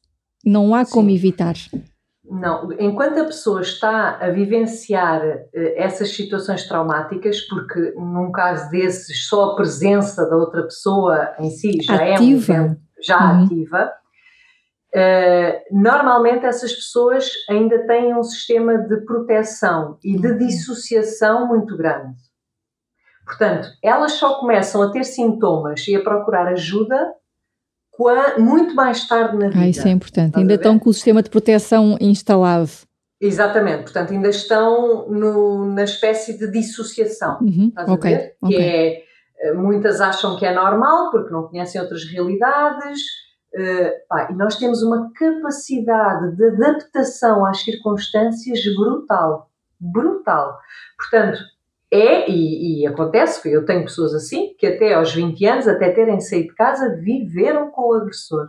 não há como Sim. evitar. Não, enquanto a pessoa está a vivenciar uh, essas situações traumáticas, porque num caso desses só a presença da outra pessoa em si já ativa. é um já uhum. ativa, Uh, normalmente essas pessoas ainda têm um sistema de proteção e de dissociação muito grande. Portanto, elas só começam a ter sintomas e a procurar ajuda muito mais tarde na vida. Ah, isso é importante. Estás ainda estão com o sistema de proteção instalado. Exatamente, portanto, ainda estão no, na espécie de dissociação. Uhum. Estás okay. a ver? Que é, eh, muitas acham que é normal porque não conhecem outras realidades Uh, pá, e nós temos uma capacidade de adaptação às circunstâncias brutal. Brutal. Portanto, é, e, e acontece, eu tenho pessoas assim, que até aos 20 anos, até terem saído de casa, viveram com o agressor.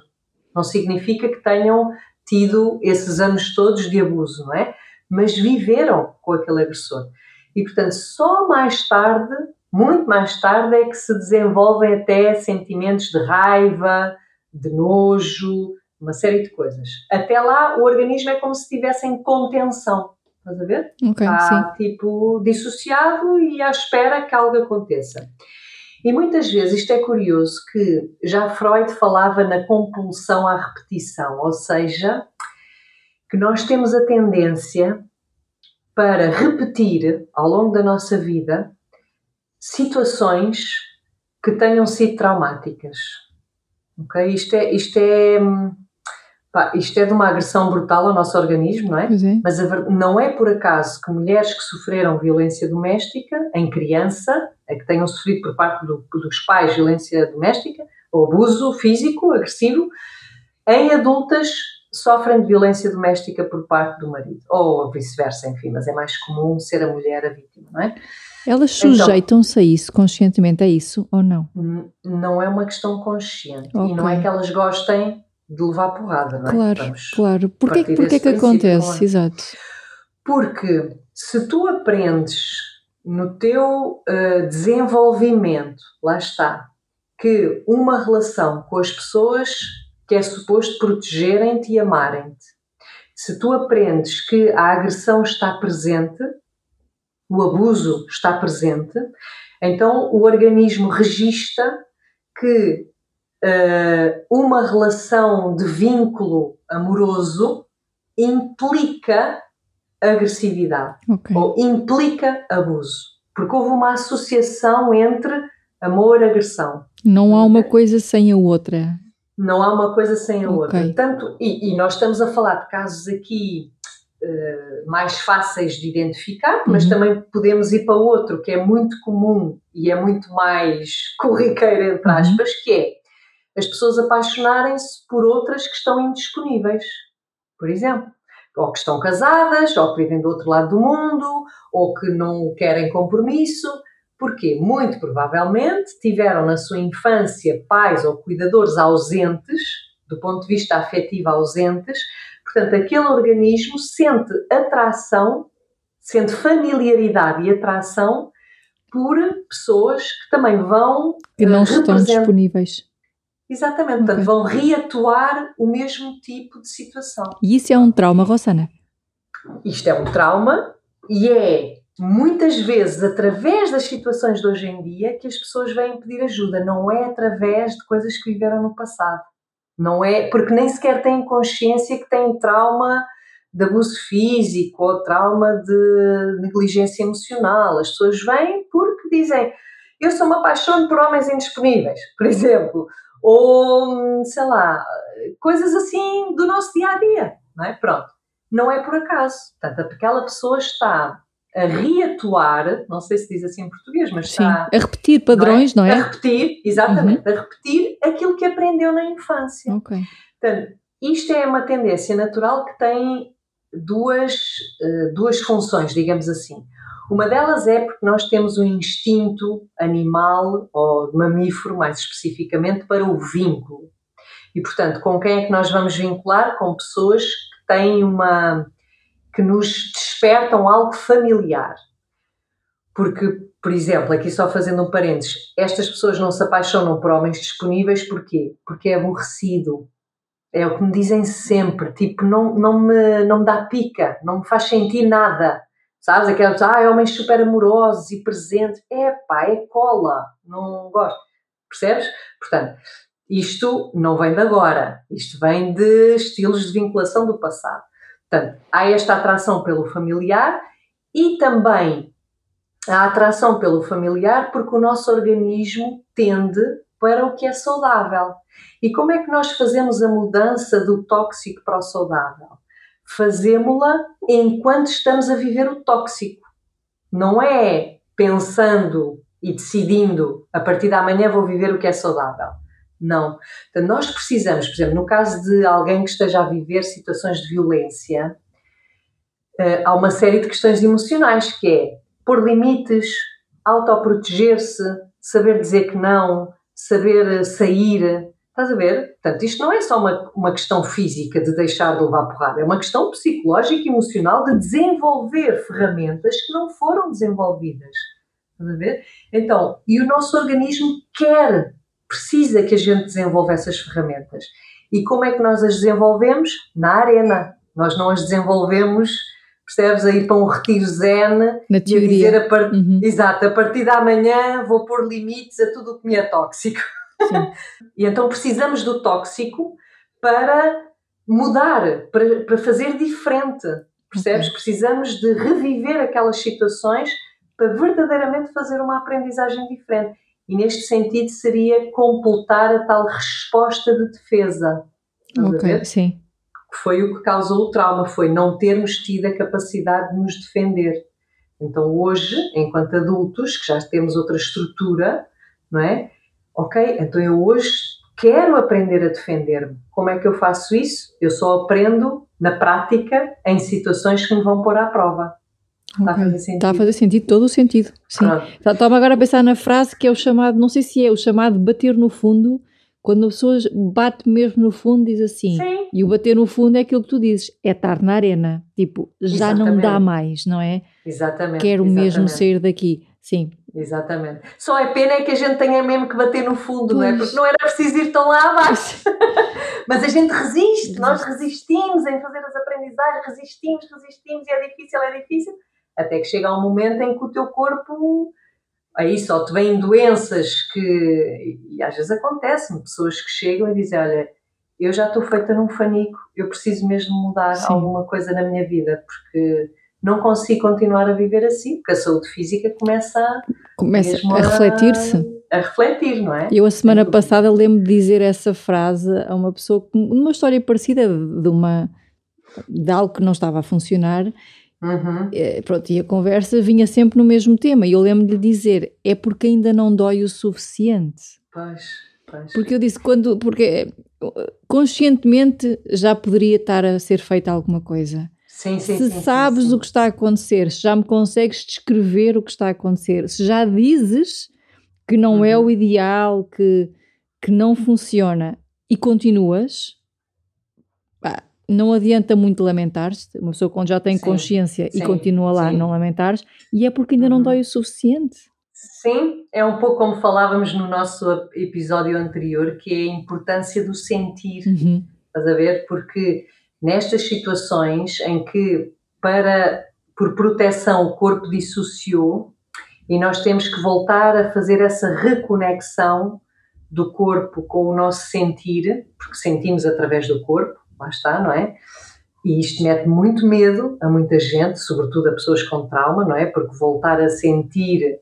Não significa que tenham tido esses anos todos de abuso, não é? Mas viveram com aquele agressor. E, portanto, só mais tarde, muito mais tarde, é que se desenvolvem até sentimentos de raiva, de nojo, uma série de coisas. Até lá, o organismo é como se estivesse em contenção. Estás a ver? Okay, Está sim. tipo dissociado e à espera que algo aconteça. E muitas vezes isto é curioso que já Freud falava na compulsão à repetição, ou seja, que nós temos a tendência para repetir ao longo da nossa vida situações que tenham sido traumáticas. Ok? Isto é, isto é, pá, isto é de uma agressão brutal ao nosso organismo, não é? é. Mas a, não é por acaso que mulheres que sofreram violência doméstica em criança, é que tenham sofrido por parte do, dos pais violência doméstica, ou abuso físico, agressivo, em adultas sofrem de violência doméstica por parte do marido, ou vice-versa, enfim, mas é mais comum ser a mulher a vítima, não é? Elas então, sujeitam-se então, a isso conscientemente, a isso ou não? Não é uma questão consciente. Okay. E não é que elas gostem de levar porrada, não é? Claro, Vamos claro. Porquê, porquê que acontece? Exato. Porque se tu aprendes no teu uh, desenvolvimento, lá está, que uma relação com as pessoas que é suposto protegerem-te e amarem-te, se tu aprendes que a agressão está presente, o abuso está presente, então o organismo registra que uma relação de vínculo amoroso implica agressividade okay. ou implica abuso, porque houve uma associação entre amor e agressão. Não há uma coisa sem a outra. Não há uma coisa sem a okay. outra. Tanto, e, e, nós estamos a falar de casos aqui eh, mais fáceis de identificar, mas uhum. também podemos ir para outro que é muito comum e é muito mais corriqueiro, entre uhum. aspas, uhum. que é as pessoas apaixonarem-se por outras que estão indisponíveis, por exemplo. Ou que estão casadas, ou que vivem do outro lado do mundo, ou que não querem compromisso. Porquê? Muito provavelmente tiveram na sua infância pais ou cuidadores ausentes, do ponto de vista afetivo ausentes, Portanto, aquele organismo sente atração, sente familiaridade e atração por pessoas que também vão. Que não estão disponíveis. Exatamente, portanto, vão reatuar o mesmo tipo de situação. E isso é um trauma, Rossana? Isto é um trauma e é muitas vezes através das situações de hoje em dia que as pessoas vêm pedir ajuda, não é através de coisas que viveram no passado. Não é porque nem sequer têm consciência que têm trauma de abuso físico ou trauma de negligência emocional. As pessoas vêm porque dizem eu sou uma paixão por homens indisponíveis, por exemplo, ou sei lá, coisas assim do nosso dia a dia, não é? Pronto. Não é por acaso. Portanto, aquela pessoa está a reatuar, não sei se diz assim em português, mas Sim, está a repetir padrões, não é? Não é? A repetir, exatamente, uhum. a repetir aquilo que aprendeu na infância. Ok. Portanto, isto é uma tendência natural que tem duas, uh, duas funções, digamos assim. Uma delas é porque nós temos um instinto animal ou mamífero, mais especificamente, para o vínculo. E, portanto, com quem é que nós vamos vincular? Com pessoas que têm uma que nos despertam algo familiar. Porque, por exemplo, aqui só fazendo um parênteses, estas pessoas não se apaixonam por homens disponíveis porquê? Porque é aborrecido. É o que me dizem sempre, tipo, não, não, me, não me dá pica, não me faz sentir nada. Sabes? Aquelas, ah, homens super amorosos e presentes. É pá, é cola, não gosto. Percebes? Portanto, Isto não vem de agora, isto vem de estilos de vinculação do passado. Portanto, há esta atração pelo familiar e também a atração pelo familiar porque o nosso organismo tende para o que é saudável. E como é que nós fazemos a mudança do tóxico para o saudável? Fazemos-la enquanto estamos a viver o tóxico. Não é pensando e decidindo a partir da manhã vou viver o que é saudável. Não. Então, nós precisamos, por exemplo, no caso de alguém que esteja a viver situações de violência, eh, há uma série de questões emocionais que é pôr limites, autoproteger-se, saber dizer que não, saber eh, sair. Estás a ver? Portanto, isto não é só uma, uma questão física de deixar de levar porrada, é uma questão psicológica e emocional de desenvolver ferramentas que não foram desenvolvidas. Estás a ver? Então, e o nosso organismo quer, precisa que a gente desenvolva essas ferramentas. E como é que nós as desenvolvemos? Na arena. Nós não as desenvolvemos, percebes, a ir para um retiro zen Na e a teoria. dizer, a. Uhum. exato, a partir da manhã vou pôr limites a tudo o que me é tóxico. Sim. E então precisamos do tóxico para mudar, para, para fazer diferente. Percebes? Ok. Precisamos de reviver aquelas situações para verdadeiramente fazer uma aprendizagem diferente. E neste sentido seria completar a tal resposta de defesa. Ok, sim. que foi o que causou o trauma, foi não termos tido a capacidade de nos defender. Então hoje, enquanto adultos, que já temos outra estrutura, não é? Ok, então eu hoje quero aprender a defender-me. Como é que eu faço isso? Eu só aprendo na prática, em situações que me vão pôr à prova. Está a Ok. fazer sentido? Está a fazer sentido, todo o sentido. Sim. Tá- Estava agora a pensar na frase que é o chamado, não sei se é o chamado bater no fundo, quando a pessoa bate mesmo no fundo, diz assim. Sim, E o bater no fundo é aquilo que tu dizes, é estar na arena. Tipo, já não dá Exatamente. mais, não é? exatamente. Quero mesmo exatamente. sair daqui. Sim. Exatamente. Só é pena é que a gente tenha mesmo que bater no fundo, não é? Pois. Porque não era preciso ir tão lá abaixo. Mas a gente resiste, nós resistimos em fazer as aprendizagens, resistimos, resistimos e é difícil, é difícil. Até que chega um momento em que o teu corpo. Aí só te vêm doenças que. E às vezes acontece pessoas que chegam e dizem: Olha, eu já estou feita num fanico, eu preciso mesmo mudar Sim. alguma coisa na minha vida, porque não consigo continuar a viver assim, porque a saúde física começa a Começa a refletir-se. A refletir, não é? Eu a semana passada lembro de dizer essa frase a uma pessoa, numa história parecida de uma de algo que não estava a funcionar, Uhum. eh, pronto, e a conversa vinha sempre no mesmo tema, e eu lembro de dizer, é porque ainda não dói o suficiente. Pois, pois. Porque eu disse, quando, porque conscientemente já poderia estar a ser feita alguma coisa. Sim, sim, se sim, sabes o que está a acontecer, se já me consegues descrever o que está a acontecer, se já dizes que não é Uhum. o ideal, que, que não funciona e continuas, pá, não adianta muito lamentares-te. Uma pessoa quando já tem consciência e continua lá não lamentares, e é porque ainda não Uhum. dói o suficiente. Sim, é um pouco como falávamos no nosso episódio anterior, que é a importância do sentir. Uhum. Estás a ver? Porque nestas situações em que, para, por proteção, o corpo dissociou e nós temos que voltar a fazer essa reconexão do corpo com o nosso sentir, porque sentimos através do corpo, lá está, não é? E isto mete muito medo a muita gente, sobretudo a pessoas com trauma, não é? Porque voltar a sentir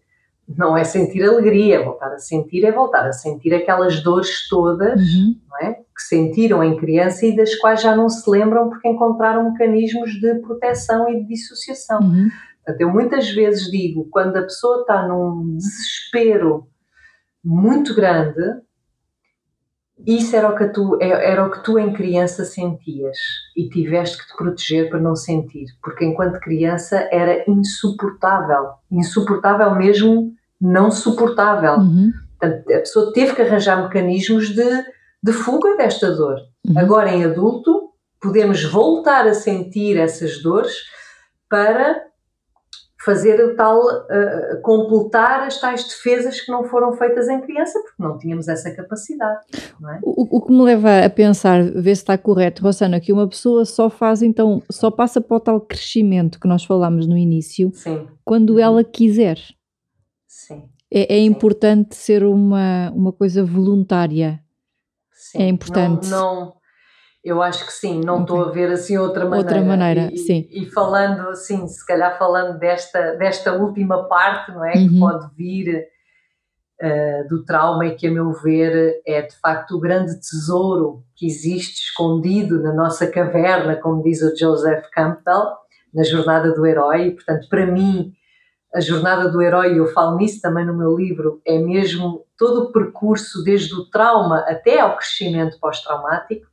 não é sentir alegria, voltar a sentir é voltar a sentir aquelas dores todas Uhum. não é? que sentiram em criança e das quais já não se lembram porque encontraram mecanismos de proteção e de dissociação. Uhum. Portanto, eu muitas vezes digo, quando a pessoa está num desespero muito grande, isso era o que tu, é- era o que tu em criança sentias e tiveste que te proteger para não sentir, porque enquanto criança era insuportável, insuportável mesmo, não suportável. Uhum. Portanto, a pessoa teve que arranjar mecanismos de, de fuga desta dor. Uhum. Agora, em adulto, podemos voltar a sentir essas dores para fazer o tal, uh, completar as tais defesas que não foram feitas em criança, porque não tínhamos essa capacidade, é? O, o que me leva a pensar, ver se está correto, Rossana, que uma pessoa só faz então, só passa para o tal crescimento que nós falámos no início, Sim, quando Uhum. ela quiser. sim. É, é importante ser uma, uma coisa voluntária. sim. É importante. Não, não eu acho que sim, não estou okay. a ver assim outra maneira. Outra maneira, e, sim. E, falando assim, se calhar falando desta, desta última parte, não é? Uhum. Que pode vir uh, do trauma e que, a meu ver, é de facto o grande tesouro que existe escondido na nossa caverna, como diz o Joseph Campbell, na jornada do herói. Portanto, para mim, a jornada do herói, eu falo nisso também no meu livro, é mesmo todo o percurso, desde o trauma até ao crescimento pós-traumático.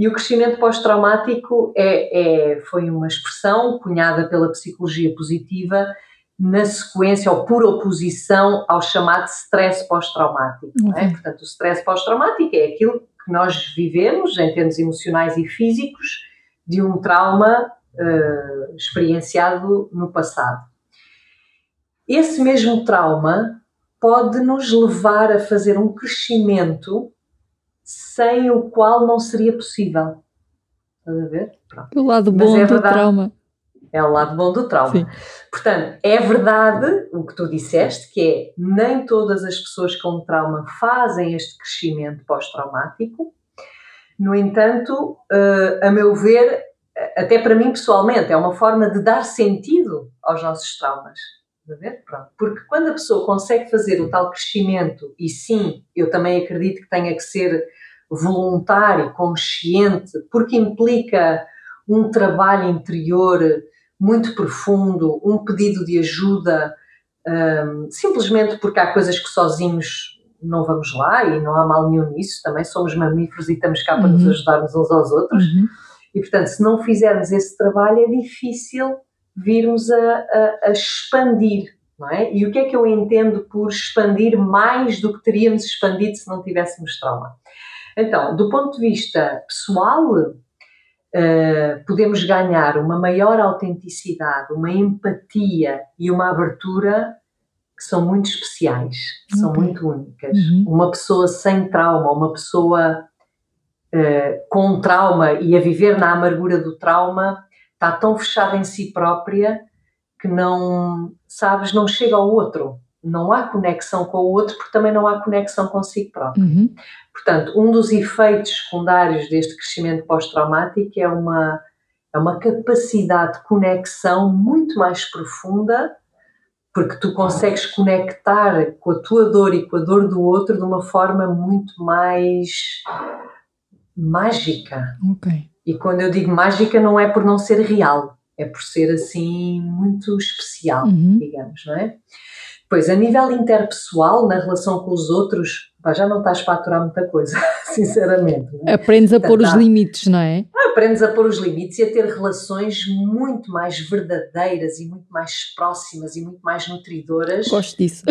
E o crescimento pós-traumático é, é, foi uma expressão cunhada pela psicologia positiva na sequência ou por oposição ao chamado stress pós-traumático. Uhum. É? Portanto, o stress pós-traumático é aquilo que nós vivemos em termos emocionais e físicos de um trauma uh, experienciado no passado. Esse mesmo trauma pode nos levar a fazer um crescimento sem o qual não seria possível. Estás a ver? Pronto. O lado bom é do verdade, trauma. É o lado bom do trauma. Sim. Portanto, é verdade o que tu disseste, que é nem todas as pessoas com trauma fazem este crescimento pós-traumático. No entanto, uh, a meu ver, até para mim pessoalmente, é uma forma de dar sentido aos nossos traumas. Pronto. Porque quando a pessoa consegue fazer o tal crescimento, e sim, eu também acredito que tenha que ser voluntário, consciente, porque implica um trabalho interior muito profundo, um pedido de ajuda, um, simplesmente porque há coisas que sozinhos não vamos lá e não há mal nenhum nisso, também somos mamíferos e estamos cá para uhum. nos ajudarmos uns aos outros. Uhum. E portanto, se não fizermos esse trabalho, é difícil virmos a, a, a expandir, não é? E o que é que eu entendo por expandir mais do que teríamos expandido se não tivéssemos trauma? Então, do ponto de vista pessoal, uh, podemos ganhar uma maior autenticidade, uma empatia e uma abertura que são muito especiais, que são muito únicas. Uhum. Uma pessoa sem trauma, uma pessoa uh, com trauma e a viver na amargura do trauma, está tão fechada em si própria que não, sabes, não chega ao outro. Não há conexão com o outro porque também não há conexão consigo próprio. Uhum. Portanto, um dos efeitos secundários deste crescimento pós-traumático é uma, é uma capacidade de conexão muito mais profunda, porque tu consegues conectar com a tua dor e com a dor do outro de uma forma muito mais mágica. Okay. E quando eu digo mágica, não é por não ser real, é por ser assim muito especial, uhum. digamos, não é? Pois, a nível interpessoal, na relação com os outros, já não estás para aturar muita coisa, sinceramente. É? Aprendes a pôr os limites, não é? Aprendes a pôr os limites e a ter relações muito mais verdadeiras e muito mais próximas e muito mais nutridoras. Gosto disso.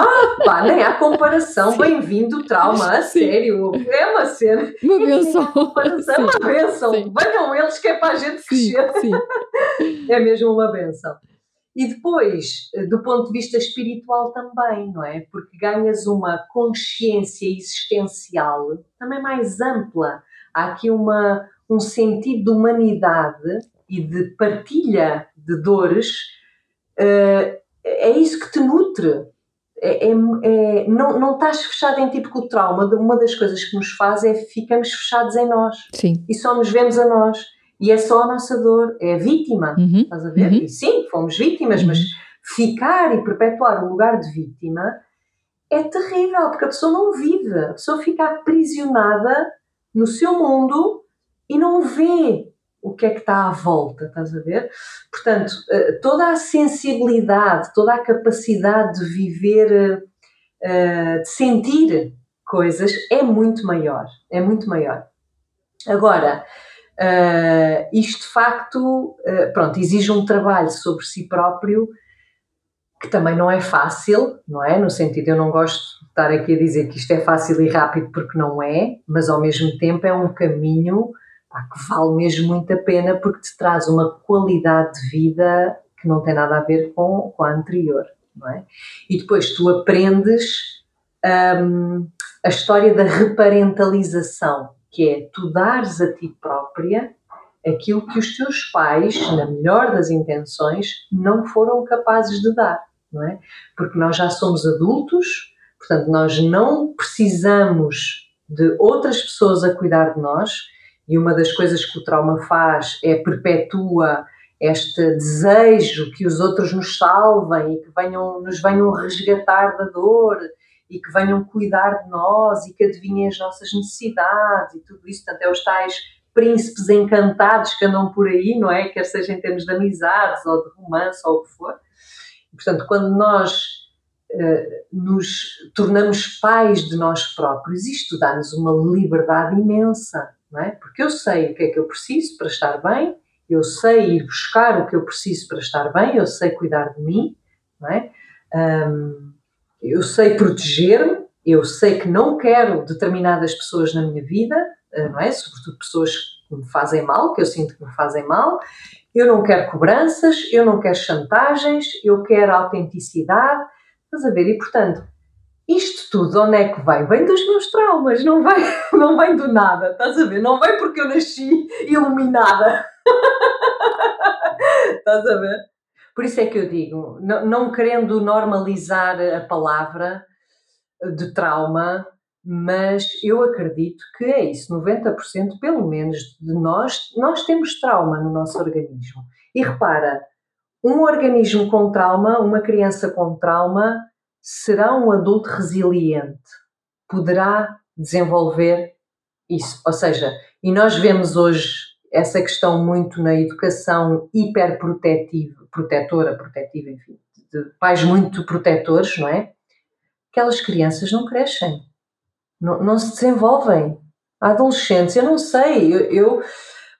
Ah, pá, nem há comparação. Bem-vindo, trauma, a Sim. sério. É uma cena. Uma benção. É uma benção. Venham eles que é para a gente crescer. Sim. É mesmo uma benção. E depois, do ponto de vista espiritual também, não é? Porque ganhas uma consciência existencial também mais ampla. Há aqui uma, um sentido de humanidade e de partilha de dores. Uh, é isso que te nutre é, é, é, não, não estás fechado em tipo com o trauma. Uma das coisas que nos faz é ficamos fechados em nós. Sim. E só nos vemos a nós. E é só a nossa dor. É a vítima. Uhum. Estás a ver? Uhum. E sim, fomos vítimas, uhum. mas ficar e perpetuar o lugar de vítima é terrível, porque a pessoa não vive. A pessoa fica aprisionada no seu mundo e não vê o que é que está à volta, estás a ver? Portanto, eh, toda a sensibilidade, toda a capacidade de viver, eh, de sentir coisas é muito maior, é muito maior. Agora, eh, isto de facto, pronto, exige um trabalho sobre si próprio que também não é fácil, não é? No sentido, eu não gosto de estar aqui a dizer que isto é fácil e rápido porque não é, mas ao mesmo tempo é um caminho pá, que vale mesmo muito a pena porque te traz uma qualidade de vida que não tem nada a ver com, com a anterior, não é? E depois tu aprendes um, a história da reparentalização, que é tu dares a ti própria aquilo que os teus pais, na melhor das intenções, não foram capazes de dar, não é? Porque nós já somos adultos, portanto nós não precisamos de outras pessoas a cuidar de nós, e uma das coisas que o trauma faz é perpetua este desejo que os outros nos salvem e que venham, nos venham resgatar da dor e que venham cuidar de nós e que adivinhem as nossas necessidades e tudo isso, portanto, é os tais príncipes encantados que andam por aí, não é? Quer seja em termos de amizades ou de romance ou o que for. Portanto, quando nós uh, nos tornamos pais de nós próprios, isto dá-nos uma liberdade imensa, não é? Porque eu sei o que é que eu preciso para estar bem, eu sei ir buscar o que eu preciso para estar bem, eu sei cuidar de mim, não é? Um, eu sei proteger-me, eu sei que não quero determinadas pessoas na minha vida, eh, não é? Sobretudo pessoas que me fazem mal, que eu sinto que me fazem mal. Eu não quero cobranças, eu não quero chantagens, eu quero autenticidade. Estás a ver? E portanto, isto tudo, onde é que vem? Vem dos meus traumas, não vem, não vem do nada, estás a ver? Não vem porque eu nasci iluminada. estás a ver? Por isso é que eu digo, não, não querendo normalizar a palavra de trauma, mas eu acredito que é isso, 90% pelo menos de nós, nós temos trauma no nosso organismo. E repara, um organismo com trauma, uma criança com trauma, será um adulto resiliente, poderá desenvolver isso. Ou seja, e nós vemos hoje essa questão muito na educação hiperprotetiva, protetora, protetiva, enfim, de pais muito protetores, não é? Aquelas crianças não crescem, não, não se desenvolvem. A adolescência, eu não sei, eu, eu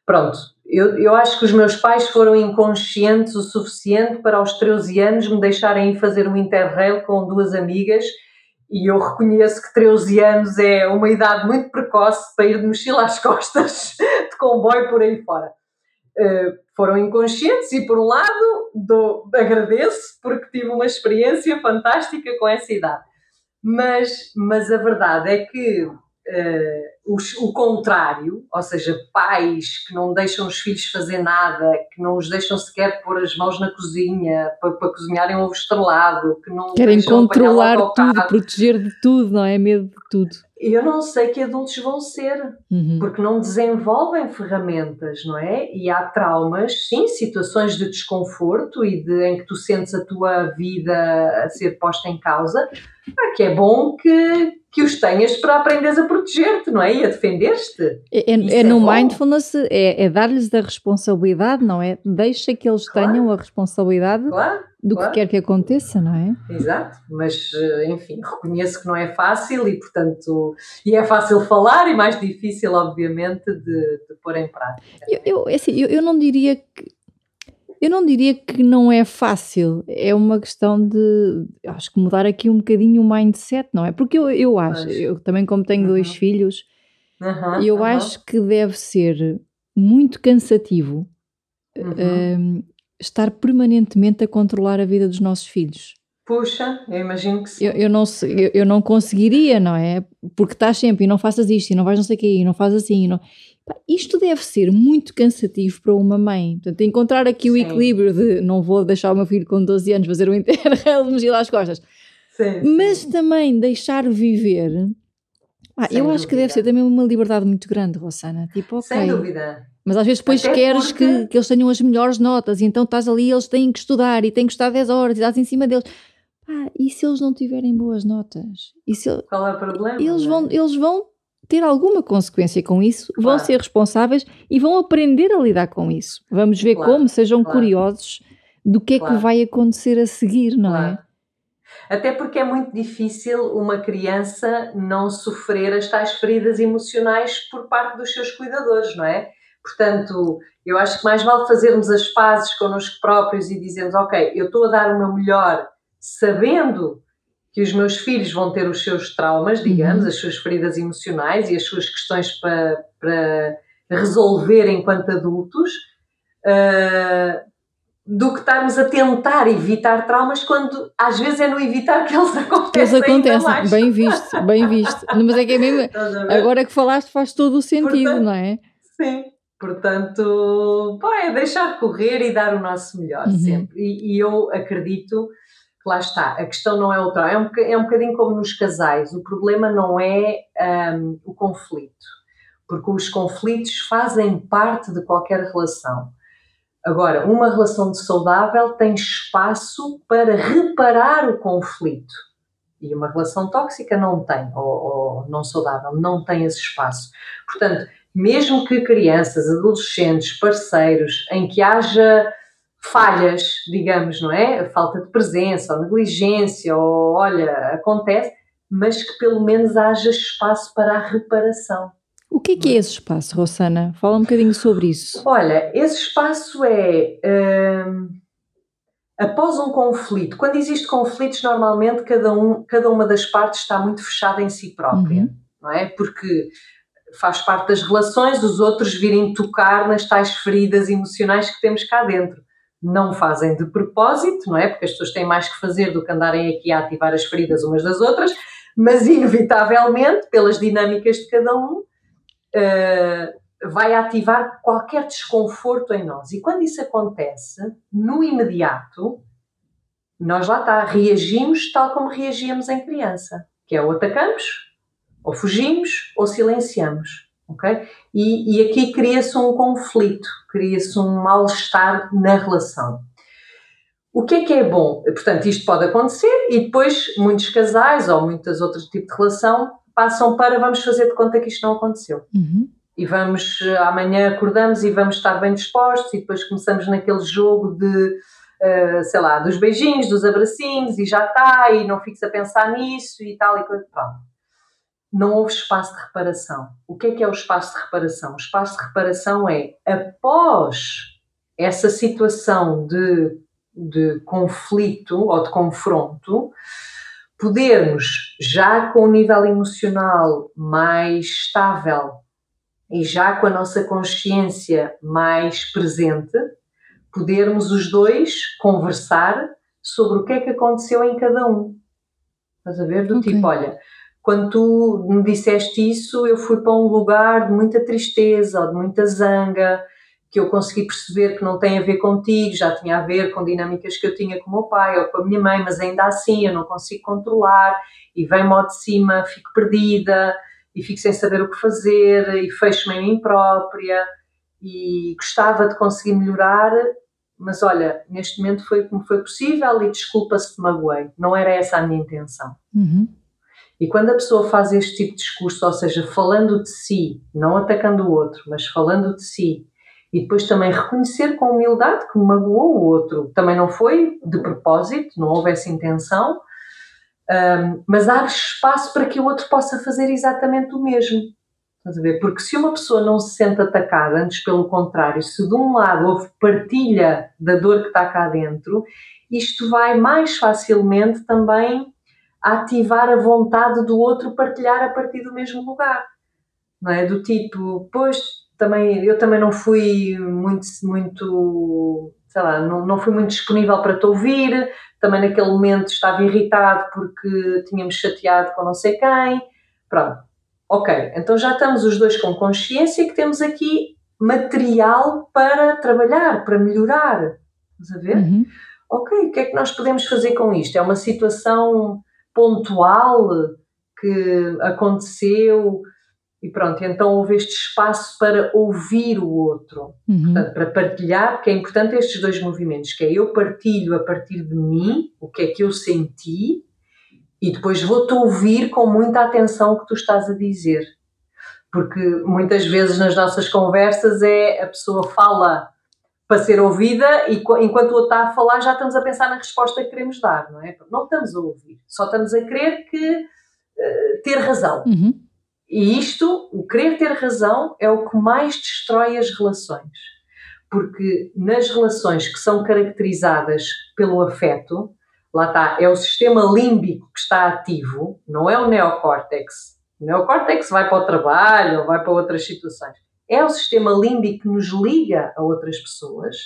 pronto, eu, eu acho que os meus pais foram inconscientes o suficiente para aos 13 anos me deixarem ir fazer um interrail com duas amigas e eu reconheço que 13 anos é uma idade muito precoce para ir de mochila às costas, de comboio por aí fora. Uh, foram inconscientes e por um lado dou, agradeço porque tive uma experiência fantástica com essa idade. Mas, mas a verdade é que uh, o, o, contrário, ou seja, pais que não deixam os filhos fazer nada, que não os deixam sequer pôr as mãos na cozinha para, para cozinharem um ovo estrelado, que não querem controlar tudo, proteger de tudo, não é? Medo de tudo eu não sei que adultos vão ser, uhum. porque não desenvolvem ferramentas, não é? E há traumas, sim, situações de desconforto e de, em que tu sentes a tua vida a ser posta em causa, que é bom que, que os tenhas para aprenderes a proteger-te, não é? A defender-te. É, é, é no bom. mindfulness, é, é dar-lhes a responsabilidade, não é? Deixa que eles claro. tenham a responsabilidade claro do claro. que quer que aconteça, não é? Exato, mas eh, enfim, reconheço que não é fácil e portanto, e é fácil falar e mais difícil obviamente de, de pôr em prática. Eu, eu, é assim, eu, eu não diria que eu não diria que não é fácil, é uma questão de acho que mudar aqui um bocadinho o mindset, não é? Porque eu, eu acho, eu também como tenho uhum. dois filhos, uhum, eu uhum. acho que deve ser muito cansativo uhum. um, estar permanentemente a controlar a vida dos nossos filhos. Puxa, eu imagino que sim. Eu, eu não, eu, eu, não conseguiria, não é? Porque estás sempre e não faças isto, e não vais não sei o quê, e não fazes assim. E não... Isto deve ser muito cansativo para uma mãe. Portanto, encontrar aqui o sim. equilíbrio de não vou deixar o meu filho com 12 anos fazer o interrail de mochila às costas, sim, mas sim. também deixar viver. Ah, eu acho que deve ser também uma liberdade muito grande, Rossana. Tipo, ok. Sem dúvida. Mas às vezes depois Até queres porque... que, que eles tenham as melhores notas e então estás ali eles têm que estudar e têm que estar 10 horas e estás em cima deles. Pá, e se eles não tiverem boas notas? E se, Qual é o problema? Eles vão, é? eles vão ter alguma consequência com isso, claro. vão ser responsáveis e vão aprender a lidar com isso. Vamos ver claro, como, sejam claro. curiosos do que é que vai acontecer a seguir, não é? Até porque é muito difícil uma criança não sofrer as tais feridas emocionais por parte dos seus cuidadores, não é? Portanto, eu acho que mais vale fazermos as pazes connosco próprios e dizermos: Ok, eu estou a dar o meu melhor, sabendo que os meus filhos vão ter os seus traumas, digamos, uhum. as suas feridas emocionais e as suas questões para, para resolver enquanto adultos, uh, do que estarmos a tentar evitar traumas quando às vezes é no evitar que eles acontecem. Que eles acontecem, bem visto, bem visto. Mas é que é mesmo, agora que falaste faz todo o sentido, Portanto, não é? Sim, Portanto, pá, é deixar correr e dar o nosso melhor uhum. sempre. E, e, eu acredito, lá está, a questão não é outra, é um, é um bocadinho como nos casais, o problema não é um, o conflito, porque os conflitos fazem parte de qualquer relação. Agora, uma relação saudável tem espaço para reparar o conflito. E uma relação tóxica não tem, ou, ou, não saudável, não tem esse espaço. Portanto, mesmo que crianças, adolescentes, parceiros, em que haja falhas, digamos, não é? Falta de presença, ou negligência, ou olha, acontece, mas que pelo menos haja espaço para a reparação. O que é, que é esse espaço, Rossana? Fala um bocadinho sobre isso. Olha, esse espaço é. Hum, após um conflito, quando existe conflitos, normalmente cada, um, cada uma das partes está muito fechada em si própria, uhum. não é? Porque faz parte das relações os outros virem tocar nas tais feridas emocionais que temos cá dentro. Não fazem de propósito, não é? Porque as pessoas têm mais que fazer do que andarem aqui a ativar as feridas umas das outras, mas inevitavelmente, pelas dinâmicas de cada um, uh, vai ativar qualquer desconforto em nós. E quando isso acontece, no imediato, nós lá está, reagimos tal como reagíamos em criança, que é ou atacamos, ou fugimos, ou silenciamos. Okay? E, e aqui cria-se um conflito, cria-se um mal-estar na relação. O que é que é bom? Portanto, isto pode acontecer e depois muitos casais ou muitos outros tipos de relação passam para vamos fazer de conta que isto não aconteceu. Uhum. E vamos, eh, amanhã acordamos e vamos estar bem dispostos e depois começamos naquele jogo de, uh, sei lá, dos beijinhos, dos abracinhos e já está e não fiques a pensar nisso e tal e coisa. Pronto. Não houve espaço de reparação. O que é que é o espaço de reparação? O espaço de reparação é após essa situação de, de conflito ou de confronto, podermos, já com o nível emocional mais estável e já com a nossa consciência mais presente, podermos os dois conversar sobre o que é que aconteceu em cada um. Estás a ver? Do okay. tipo, olha, quando tu me disseste isso, eu fui para um lugar de muita tristeza ou de muita zanga, que eu consegui perceber que não tem a ver contigo, já tinha a ver com dinâmicas que eu tinha com o meu pai ou com a minha mãe, mas ainda assim eu não consigo controlar e vem-me ao de cima, fico perdida e fico sem saber o que fazer e fecho-me em mim própria e gostava de conseguir melhorar, mas olha, neste momento foi como foi possível e desculpa se te magoei, não era essa a minha intenção. Uhum. E quando a pessoa faz este tipo de discurso, ou seja, falando de si, não atacando o outro, mas falando de si, e depois também reconhecer com humildade que magoou o outro. Também não foi de propósito, não houve essa intenção, um, mas abre espaço para que o outro possa fazer exatamente o mesmo. Estás a ver? Porque se uma pessoa não se sente atacada, antes pelo contrário, se de um lado houve partilha da dor que está cá dentro, isto vai mais facilmente também ativar a vontade do outro partilhar a partir do mesmo lugar. Não é? Do tipo, pois também, eu também não fui muito, muito sei lá, não, não fui muito disponível para te ouvir, também naquele momento estava irritado porque tínhamos chateado com não sei quem, pronto. Ok, então já estamos os dois com consciência que temos aqui material para trabalhar, para melhorar. Estás a ver? Uhum. Ok, o que é que nós podemos fazer com isto? É uma situação pontual que aconteceu, e pronto, então houve este espaço para ouvir o outro, uhum. portanto, para partilhar, porque é importante estes dois movimentos, que é eu partilho a partir de mim o que é que eu senti e depois vou-te ouvir com muita atenção o que tu estás a dizer. Porque muitas vezes nas nossas conversas é a pessoa fala para ser ouvida e enquanto o outro está a falar já estamos a pensar na resposta que queremos dar, não é? Não estamos a ouvir, só estamos a querer que uh, ter razão. Uhum. E isto, o querer ter razão, é o que mais destrói as relações. Porque nas relações que são caracterizadas pelo afeto, lá está, é o sistema límbico que está ativo, não é o neocórtex. O neocórtex vai para o trabalho vai para outras situações. É o sistema límbico que nos liga a outras pessoas.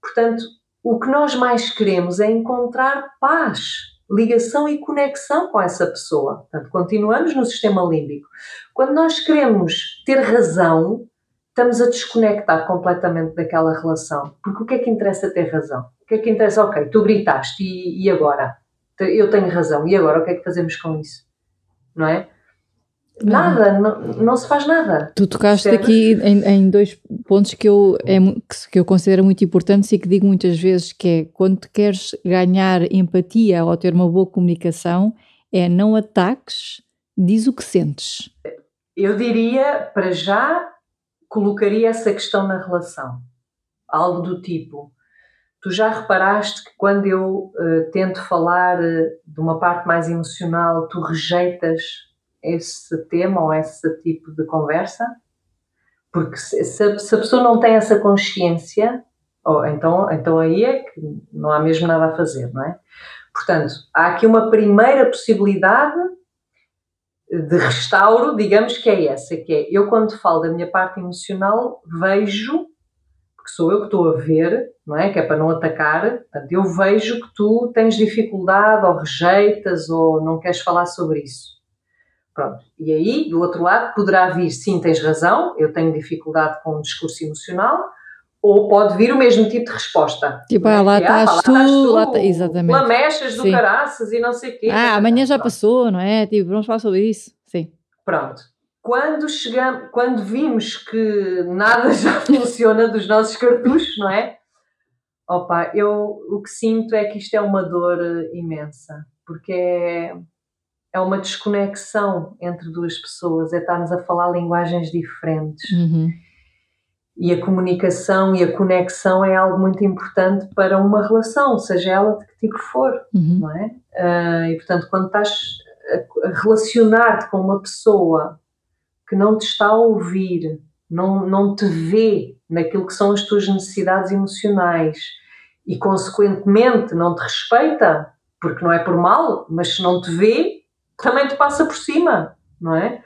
Portanto, o que nós mais queremos é encontrar paz ligação e conexão com essa pessoa. Portanto, continuamos no sistema límbico. Quando nós queremos ter razão, estamos a desconectar completamente daquela relação. Porque o que é que interessa ter razão? que é que interessa? Ok, tu gritaste e, e agora? Eu tenho razão, e agora o que é que fazemos com isso? Não é? Nada, não, não se faz nada. Tu tocaste aqui em, em, dois pontos que eu, é, que eu considero muito importantes e que digo muitas vezes que é quando queres ganhar empatia ou ter uma boa comunicação, é não ataques, diz o que sentes. Eu diria, para já, colocaria essa questão na relação. Algo do tipo, tu já reparaste que quando eu uh, tento falar uh, de uma parte mais emocional, tu rejeitas esse tema ou esse tipo de conversa, porque se, se, a, pessoa não tem essa consciência, oh, então, então aí é que não há mesmo nada a fazer, não é? Portanto, há aqui uma primeira possibilidade de restauro, digamos que é essa, que é eu quando falo da minha parte emocional vejo, porque sou eu que estou a ver, não é? Que é para não atacar, portanto, eu vejo que tu tens dificuldade ou rejeitas ou não queres falar sobre isso. Pronto. E aí, do outro lado, poderá vir, sim, tens razão, eu tenho dificuldade com o discurso emocional, ou pode vir o mesmo tipo de resposta. Tipo, ah, lá, estás, ah, tu, tu, lá tá, exatamente. Lamechas do sim. caraças e não sei o quê. Ah, amanhã já passou, não é? Tipo, vamos falar sobre isso. Sim. Pronto. Quando chegamos, quando vimos que nada já funciona dos nossos cartuchos, não é? Opa, eu o que sinto é que isto é uma dor imensa, porque é é uma desconexão entre duas pessoas, é estarmos a falar linguagens diferentes. Uhum. E a comunicação e a conexão é algo muito importante para uma relação, seja ela de que tipo for, uhum. não é? Uh, e portanto, quando estás a, relacionar-te com uma pessoa que não te está a ouvir, não, não te vê naquilo que são as tuas necessidades emocionais e, consequentemente, não te respeita, porque não é por mal, mas se não te vê, também te passa por cima, não é?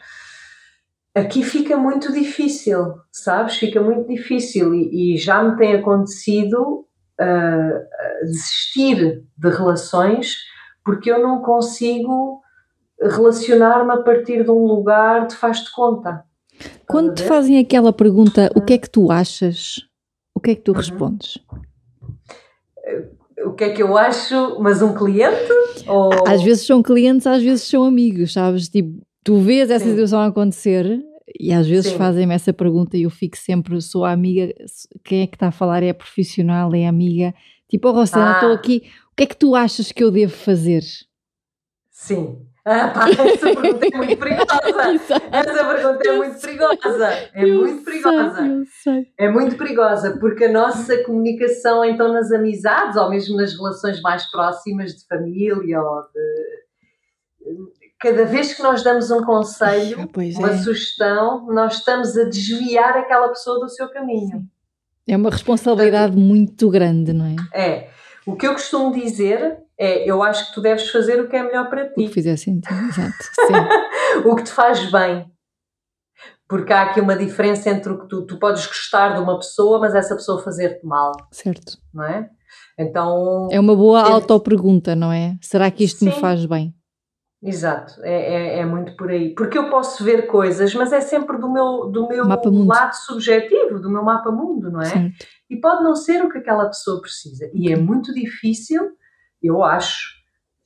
Aqui fica muito difícil, sabes? Fica muito difícil e, e já me tem acontecido uh, desistir de relações porque eu não consigo relacionar-me a partir de um lugar de faz-te conta. Quando te fazem aquela pergunta, o que é que tu achas? O que é que tu uhum. respondes? O que é que eu acho, mas um cliente? Ou... Às vezes são clientes, às vezes são amigos, sabes? Tipo, tu vês essa Sim. situação acontecer e às vezes fazem-me essa pergunta e eu fico sempre, sou a amiga, quem é que está a falar? É profissional, é amiga? Tipo, oh Rosana, estou ah. aqui, o que é que tu achas que eu devo fazer? Sim. Ah, pá, essa pergunta é muito perigosa. essa pergunta é muito perigosa. É muito perigosa. É muito perigosa, porque a nossa comunicação, então, nas amizades, ou mesmo nas relações mais próximas de família, ou de. Cada vez que nós damos um conselho, ah, uma é. sugestão, nós estamos a desviar aquela pessoa do seu caminho. É uma responsabilidade muito grande, não é? É. O que eu costumo dizer é: eu acho que tu deves fazer o que é melhor para ti. O que fizer sentido, exato. Sim. o que te faz bem. Porque há aqui uma diferença entre o que tu, tu podes gostar de uma pessoa, mas essa pessoa fazer-te mal. Certo. Não é? Então. É uma boa é... autopergunta, não é? Será que isto Sim. me faz bem? Exato, é, é, é, muito por aí. Porque eu posso ver coisas, mas é sempre do meu, do meu lado subjetivo, do meu mapa mundo, não é? Certo. E pode não ser o que aquela pessoa precisa. E é muito difícil eu acho,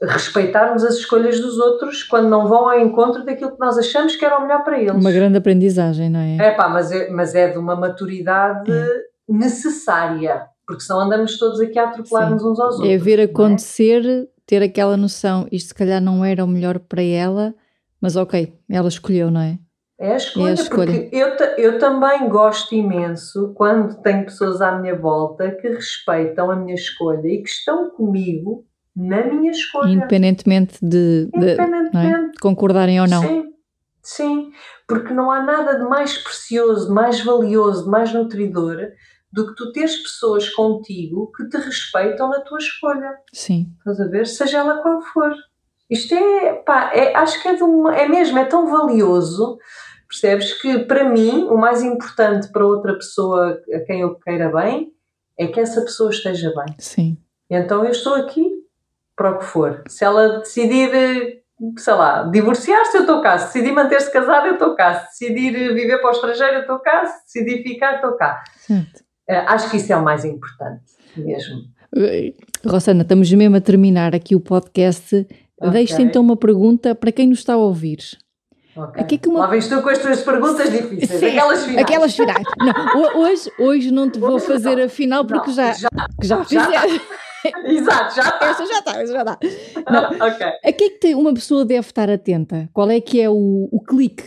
respeitarmos as escolhas dos outros quando não vão ao encontro daquilo que nós achamos que era o melhor para eles. Uma grande aprendizagem, não é? É pá, mas é, mas é de uma maturidade é. necessária, porque senão andamos todos aqui a atropelar-nos uns aos é outros. É ver acontecer, é? ter aquela noção, isto se calhar não era o melhor para ela, mas ok, ela escolheu, não é? É a escolha, é a escolha. porque eu, eu também gosto imenso quando tenho pessoas à minha volta que respeitam a minha escolha e que estão comigo na minha escolha. Independentemente de, de, é? Independentemente. De concordarem ou não. Sim, sim, porque não há nada de mais precioso, de mais valioso, de mais nutridor do que tu teres pessoas contigo que te respeitam na tua escolha. Sim. Estás a ver? Seja ela qual for. Isto é, pá, é, acho que é, de uma, é mesmo, é tão valioso, percebes? Que para mim, o mais importante para outra pessoa a quem eu queira bem é que essa pessoa esteja bem. Sim. Então eu estou aqui para o que for. Se ela decidir, sei lá, divorciar-se, eu estou cá. Se decidir manter-se casada, eu estou cá. Se decidir viver para o estrangeiro, eu estou cá. Se decidir ficar, estou cá. Certo. Uh, acho que isso é o mais importante mesmo. Rossana, estamos mesmo a terminar aqui o podcast. Okay. Deixa então uma pergunta para quem nos está a ouvir. Okay. Aqui que uma... Lá vens tu com as tuas perguntas difíceis, Sim, aquelas finais. Aquelas finais. Não, hoje, hoje não te vou fazer a final porque não, já, já, já fizeste. Exato, já está. Essa já está, essa já está. Não. okay. A que é que uma pessoa deve estar atenta? Qual é que é o, o clique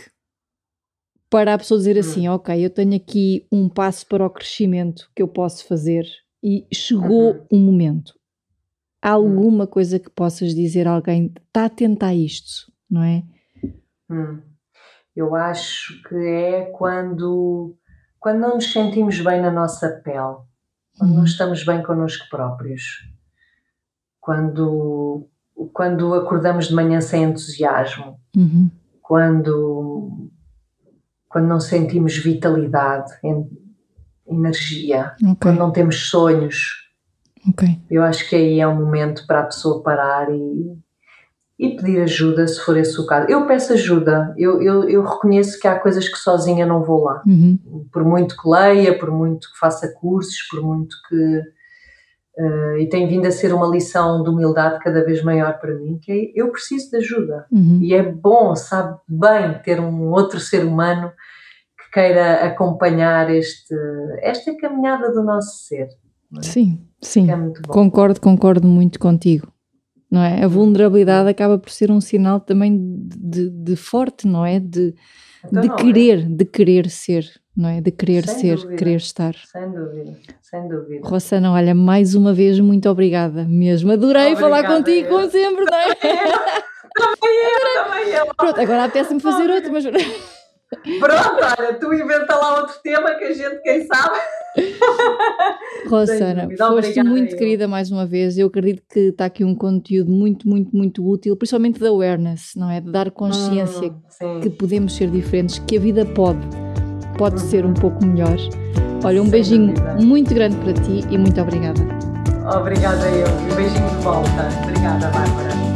para a pessoa dizer hum. assim, ok, eu tenho aqui um passo para o crescimento que eu posso fazer e chegou uhum. um momento. Há hum. alguma coisa que possas dizer a alguém, está atento a isto, não é? Hum. Eu acho que é quando, quando não nos sentimos bem na nossa pele, quando não uhum. estamos bem connosco próprios, quando, quando acordamos de manhã sem entusiasmo, uhum. quando, quando não sentimos vitalidade, energia, okay. quando não temos sonhos. Okay. Eu acho que aí é um momento para a pessoa parar e, e pedir ajuda, se for esse o caso. Eu peço ajuda, eu, eu, eu reconheço que há coisas que sozinha não vou lá. Uhum. Por muito que leia, por muito que faça cursos, por muito que. Uh, e tem vindo a ser uma lição de humildade cada vez maior para mim, que é, eu preciso de ajuda. Uhum. E é bom, sabe bem, ter um outro ser humano queira acompanhar este, esta caminhada do nosso ser. É? Sim, sim. É concordo, concordo muito contigo. Não é? A vulnerabilidade acaba por ser um sinal também de, de forte, não é? De, então, de não, querer, é? de querer ser, não é? De querer sem ser, dúvida, querer estar. Sem dúvida, sem dúvida. Rossana, olha, mais uma vez, muito obrigada mesmo. Adorei obrigada falar contigo, eu. como sempre, não é? Também eu, também eu. Pronto, agora apetece-me fazer outro, mas. Pronto, olha, tu inventa lá outro tema que a gente, quem sabe. Rosana, foste muito querida mais uma vez. Eu acredito que está aqui um conteúdo muito, muito, muito útil, principalmente da awareness, não é? De dar consciência hum, que podemos ser diferentes, que a vida pode, pode hum. ser um pouco melhor. Olha, um Sem beijinho dúvida. muito grande para ti e muito obrigada. Obrigada eu. Um beijinho de volta. Obrigada, Bárbara.